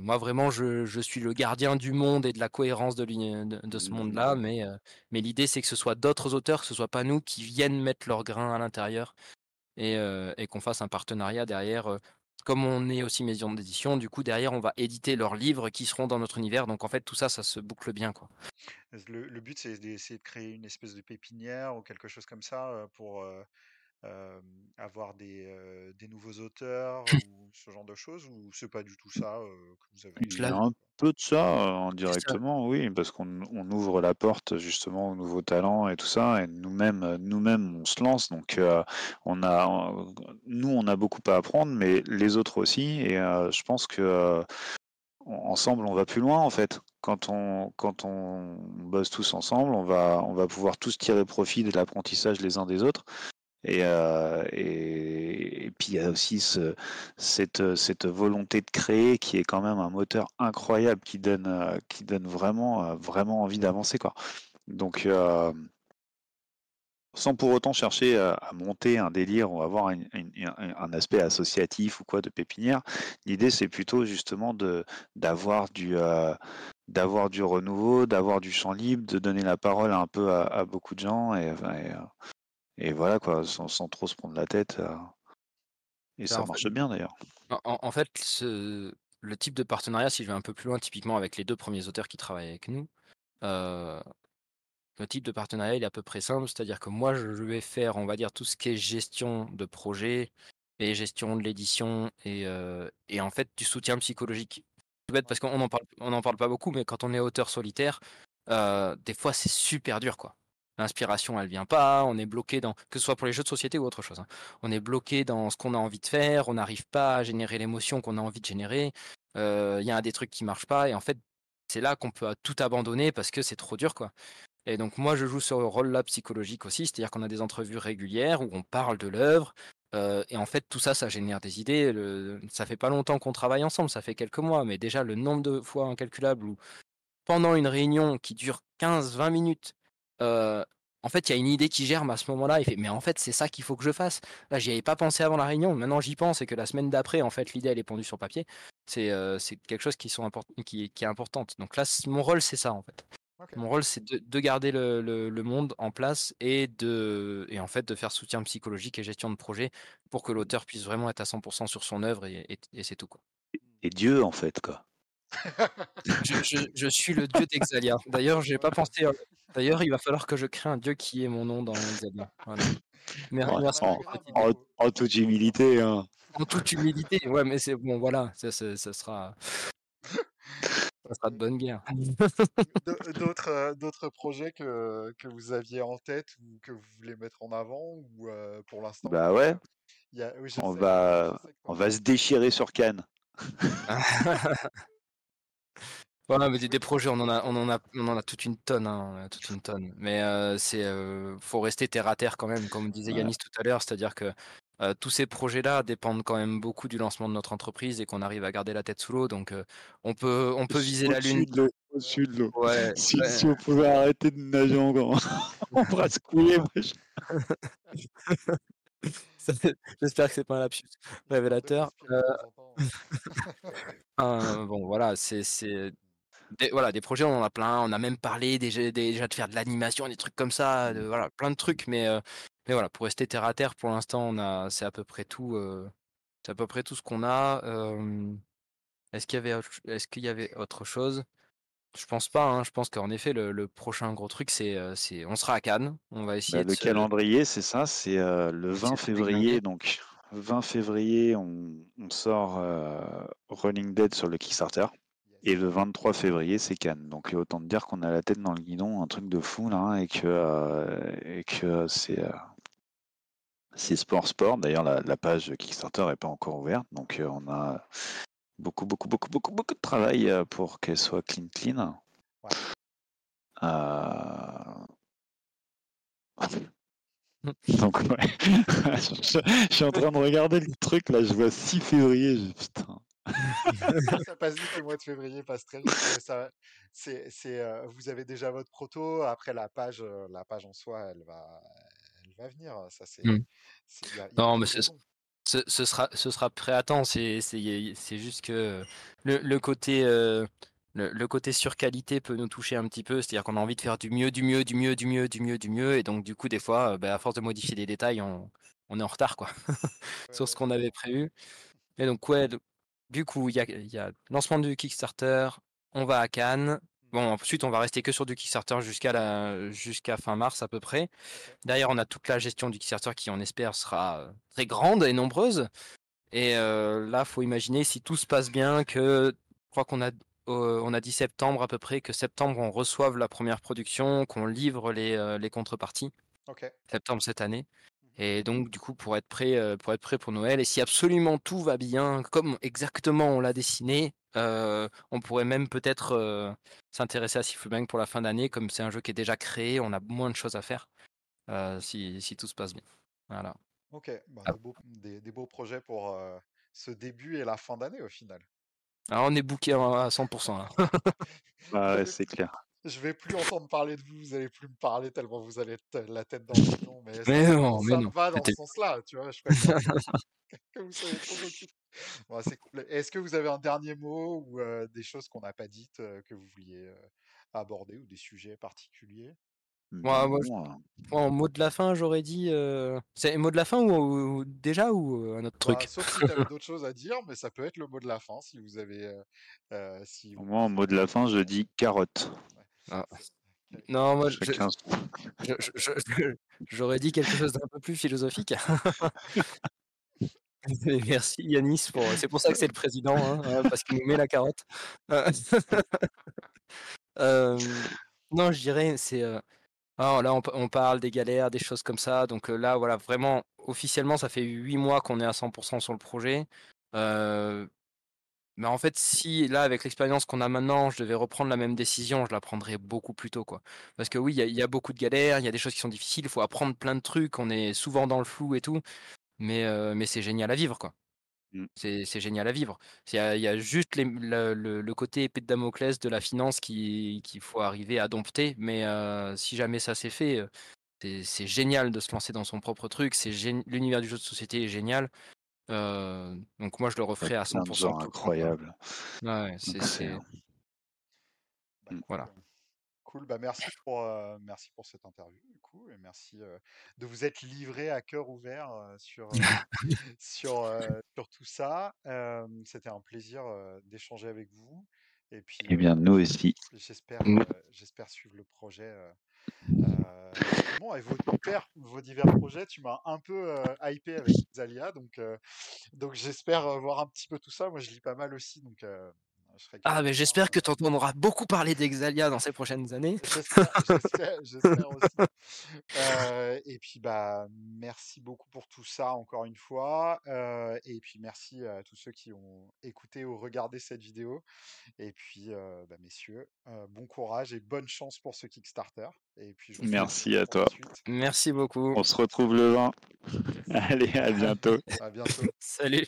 moi, vraiment, je, je, suis le gardien du monde et de la cohérence de, de, de ce monde-là, mais, mais l'idée, c'est que ce soit d'autres auteurs, que ce soit pas nous qui viennent mettre leur grain à l'intérieur et, et qu'on fasse un partenariat derrière comme on est aussi maison d'édition, du coup derrière on va éditer leurs livres qui seront dans notre univers. Donc en fait tout ça, ça se boucle bien quoi. Le, but c'est d'essayer de créer une espèce de pépinière ou quelque chose comme ça pour avoir des, des, nouveaux auteurs ou ce genre de choses ou c'est pas du tout ça que vous avez Il y a un peu de ça indirectement, oui, parce qu'on ouvre la porte justement aux nouveaux talents et tout ça, et nous-mêmes, nous-mêmes, on se lance. Donc, on a, nous, on a beaucoup à apprendre, mais les autres aussi. Et je pense que ensemble, on va plus loin en fait. Quand on, quand on bosse tous ensemble, on va, on va pouvoir tous tirer profit de l'apprentissage les uns des autres. Et, et, puis il y a aussi cette, cette, volonté de créer qui est quand même un moteur incroyable qui donne, qui donne vraiment, vraiment envie d'avancer. Donc, sans pour autant chercher à, monter un délire ou avoir un, aspect associatif ou quoi de pépinière, l'idée c'est plutôt justement d'avoir du, d'avoir du renouveau, d'avoir du champ libre, de donner la parole un peu à, beaucoup de gens et voilà, quoi, sans, trop se prendre la tête. Euh, et ça marche bien d'ailleurs. En, fait, le type de partenariat, si je vais un peu plus loin, typiquement avec les deux premiers auteurs qui travaillent avec nous, euh, le type de partenariat il est à peu près simple, c'est-à-dire que moi je vais faire, on va dire, tout ce qui est gestion de projet et gestion de l'édition et, euh, et en fait du soutien psychologique. tout bête parce qu'on en parle, on en parle pas beaucoup, mais quand on est auteur solitaire, des fois c'est super dur, quoi. L'inspiration, elle vient pas, on est bloqué dans, que ce soit pour les jeux de société ou autre chose, hein. on est bloqué dans ce qu'on a envie de faire, on n'arrive pas à générer l'émotion qu'on a envie de générer, il y a des trucs qui marchent pas, et en fait, c'est là qu'on peut tout abandonner parce que c'est trop dur, quoi. Et donc moi, je joue le rôle-là psychologique aussi, c'est-à-dire qu'on a des entrevues régulières où on parle de l'œuvre, et en fait, tout ça, ça génère des idées. Ça fait pas longtemps qu'on travaille ensemble, ça fait quelques mois, mais déjà le nombre de fois incalculable où pendant une réunion qui dure 15-20 minutes, en fait, il y a une idée qui germe à ce moment-là. Il fait, mais en fait, c'est ça qu'il faut que je fasse. Là, j'y avais pas pensé avant la réunion. Maintenant, j'y pense et que la semaine d'après, en fait, l'idée elle est pendue sur papier. C'est quelque chose qui, sont qui, qui, est importante. Donc là, mon rôle, c'est ça en fait. Mon rôle, c'est de, garder le, monde en place et, de, et en fait de faire soutien psychologique et gestion de projet pour que l'auteur puisse vraiment être à 100% sur son œuvre et, c'est tout. Quoi. Et Dieu, en fait, quoi. Je, suis le dieu d'Exalia. D'ailleurs, j'ai pas pensé. Euh, d'ailleurs, il va falloir que je crée un dieu qui ait mon nom dans Exalia. Merci. En, toute humilité. Hein. En toute humilité, ouais, mais c'est bon, voilà, ça, ça sera. Ça sera de bonne guerre. d'autres, euh, d'autres projets que, que vous aviez en tête ou que vous voulez mettre en avant ou euh, pour l'instant? Bah ouais. on, va, on va se déchirer sur Cannes. Voilà, mais des, projets, on en a, on en a, on en a toute une tonne, hein, toute une tonne. Mais euh, c'est, faut rester terre à terre quand même, comme disait Yanis tout à l'heure, c'est-à-dire que tous ces projets-là dépendent quand même beaucoup du lancement de notre entreprise et qu'on arrive à garder la tête sous l'eau. Donc, on peut, on peut viser la lune. Au-dessus de l'eau. Ouais, si, on pouvait arrêter de nager en grand, on pourrait se couler. J'espère que c'est pas un lapsus révélateur. Euh, bon, voilà, c'est des, voilà, des projets, on en a plein. On a même parlé déjà, déjà de faire de l'animation, des trucs comme ça, de, voilà, plein de trucs. Mais, mais voilà, pour rester terre à terre, pour l'instant, on a, c'est à peu près tout. c'est à peu près tout ce qu'on a. est-ce qu'il y avait, est-ce qu'il y avait autre chose? Je pense pas. Hein. Je pense qu'en effet, le, prochain gros truc, c'est, c'est, on sera à Cannes. On va essayer. Bah, le calendrier, c'est ça. C'est le 20 février, donc 20 février, on, on sort Running Dead sur le Kickstarter. Et le 23 février, c'est Cannes. Donc autant te dire qu'on a la tête dans le guidon, un truc de fou là, et que, euh, et que c'est euh, c'est sport sport. D'ailleurs, la, page Kickstarter n'est pas encore ouverte, donc euh, on a beaucoup beaucoup beaucoup beaucoup beaucoup de travail pour qu'elle soit clean clean. Donc ouais, je, je, suis en train de regarder le truc là, je vois 6 février, je, putain. ça passe vite, le mois de février passe très vite. Ça, c'est, c'est, euh, vous avez déjà votre proto. Après, la page, euh, la page en soi, elle va, elle va venir. Ça, c'est, mmh. non, mais ce, ce, sera, ce sera prêt à temps. C'est, juste que le, le côté. Euh, le, le, côté surqualité peut nous toucher un petit peu, c'est-à-dire qu'on a envie de faire du mieux, du mieux, du mieux, du mieux, du mieux, du mieux, et donc du coup des fois, bah, à force de modifier les détails, on, on est en retard quoi, sur ce qu'on avait prévu. Et donc ouais, du coup, il y a, y lancement du Kickstarter, on va à Cannes. Bon, ensuite, on va rester que sur du Kickstarter jusqu'à la, jusqu'à fin mars à peu près. D'ailleurs, on a toute la gestion du Kickstarter qui, on espère, sera euh, très grande et nombreuse. Et euh, là, faut imaginer si tout se passe bien que, je crois qu'on a, euh, on a dit septembre à peu près, que septembre on reçoive la première production, qu'on livre les, euh, les contreparties. Septembre cette année. Et donc, du coup, pour être prêt, euh, pour être prêt pour Noël, et si absolument tout va bien, comme exactement on l'a dessiné, euh, on pourrait même peut-être euh, s'intéresser à Siflebang pour la fin d'année, comme c'est un jeu qui est déjà créé, on a moins de choses à faire si, si, tout se passe bien. Voilà. Ok, bah, ah. des, beaux, projets pour ce début et la fin d'année au final. Alors, on est booké à 100% là. bah ouais, c'est clair je vais plus entendre parler de vous, vous allez plus me parler tellement vous allez être la tête dans le piton. Mais, mais ça, non, mais non. va dans ce sens-là, tu vois. Je que vous soyez trop c'est cool. Est-ce que vous avez un dernier mot ou euh, des choses qu'on n'a pas dites euh, que vous vouliez euh, aborder ou des sujets particuliers? Moi, moi, en mot de la fin, j'aurais dit. C'est mot de la fin ou, déjà ou un autre bah, truc? Sauf si tu avais d'autres choses à dire, mais ça peut être le mot de la fin si vous avez. si Moi, en mot de la fin, je dis carotte. Ah. Non, moi, j'aurais dit quelque chose d'un peu plus philosophique. Merci Yanis, pour... c'est pour ça que c'est le président, hein, hein, parce qu'il nous met la carotte. non, je dirais, c'est... Ah, là, on, parle des galères, des choses comme ça. Donc là, voilà, vraiment, officiellement, ça fait huit mois qu'on est à 100% sur le projet. Mais en fait, si là, avec l'expérience qu'on a maintenant, je devais reprendre la même décision, je la prendrais beaucoup plus tôt. Quoi. Parce que oui, il y, a beaucoup de galères, il y a des choses qui sont difficiles, il faut apprendre plein de trucs, on est souvent dans le flou et tout. Mais, mais c'est génial à vivre, quoi. Mmh. C'est génial à vivre. Il y, a, juste le, côté épée de Damoclès de la finance qu'il faut arriver à dompter. Mais si jamais ça s'est fait, c'est génial de se lancer dans son propre truc. L'univers du jeu de société est génial. Donc moi, je le referai à 100%. incroyable. Ouais, c'est... Bah, voilà. Cool, bah merci pour, merci pour cette interview du coup et merci de vous être livré à cœur ouvert sur, sur, sur tout ça. C'était un plaisir d'échanger avec vous et puis Eh bien, nous aussi. j'espère j'espère suivre le projet. Bon, et vos divers, projets, tu m'as un peu hypé avec Zalia, donc, donc j'espère voir un petit peu tout ça. Moi, je lis pas mal aussi, donc ah, mais j'espère que tu entendras beaucoup parler d'Exalia dans ces prochaines années. J'espère aussi. Euh, et puis, bah, merci beaucoup pour tout ça, encore une fois. Euh, et puis, merci à tous ceux qui ont écouté ou regardé cette vidéo. Et puis, euh, bah, messieurs, bon courage et bonne chance pour ce Kickstarter. Et puis, merci à toi. Merci beaucoup. On se retrouve le 20. Allez, à bientôt. à bientôt. Salut.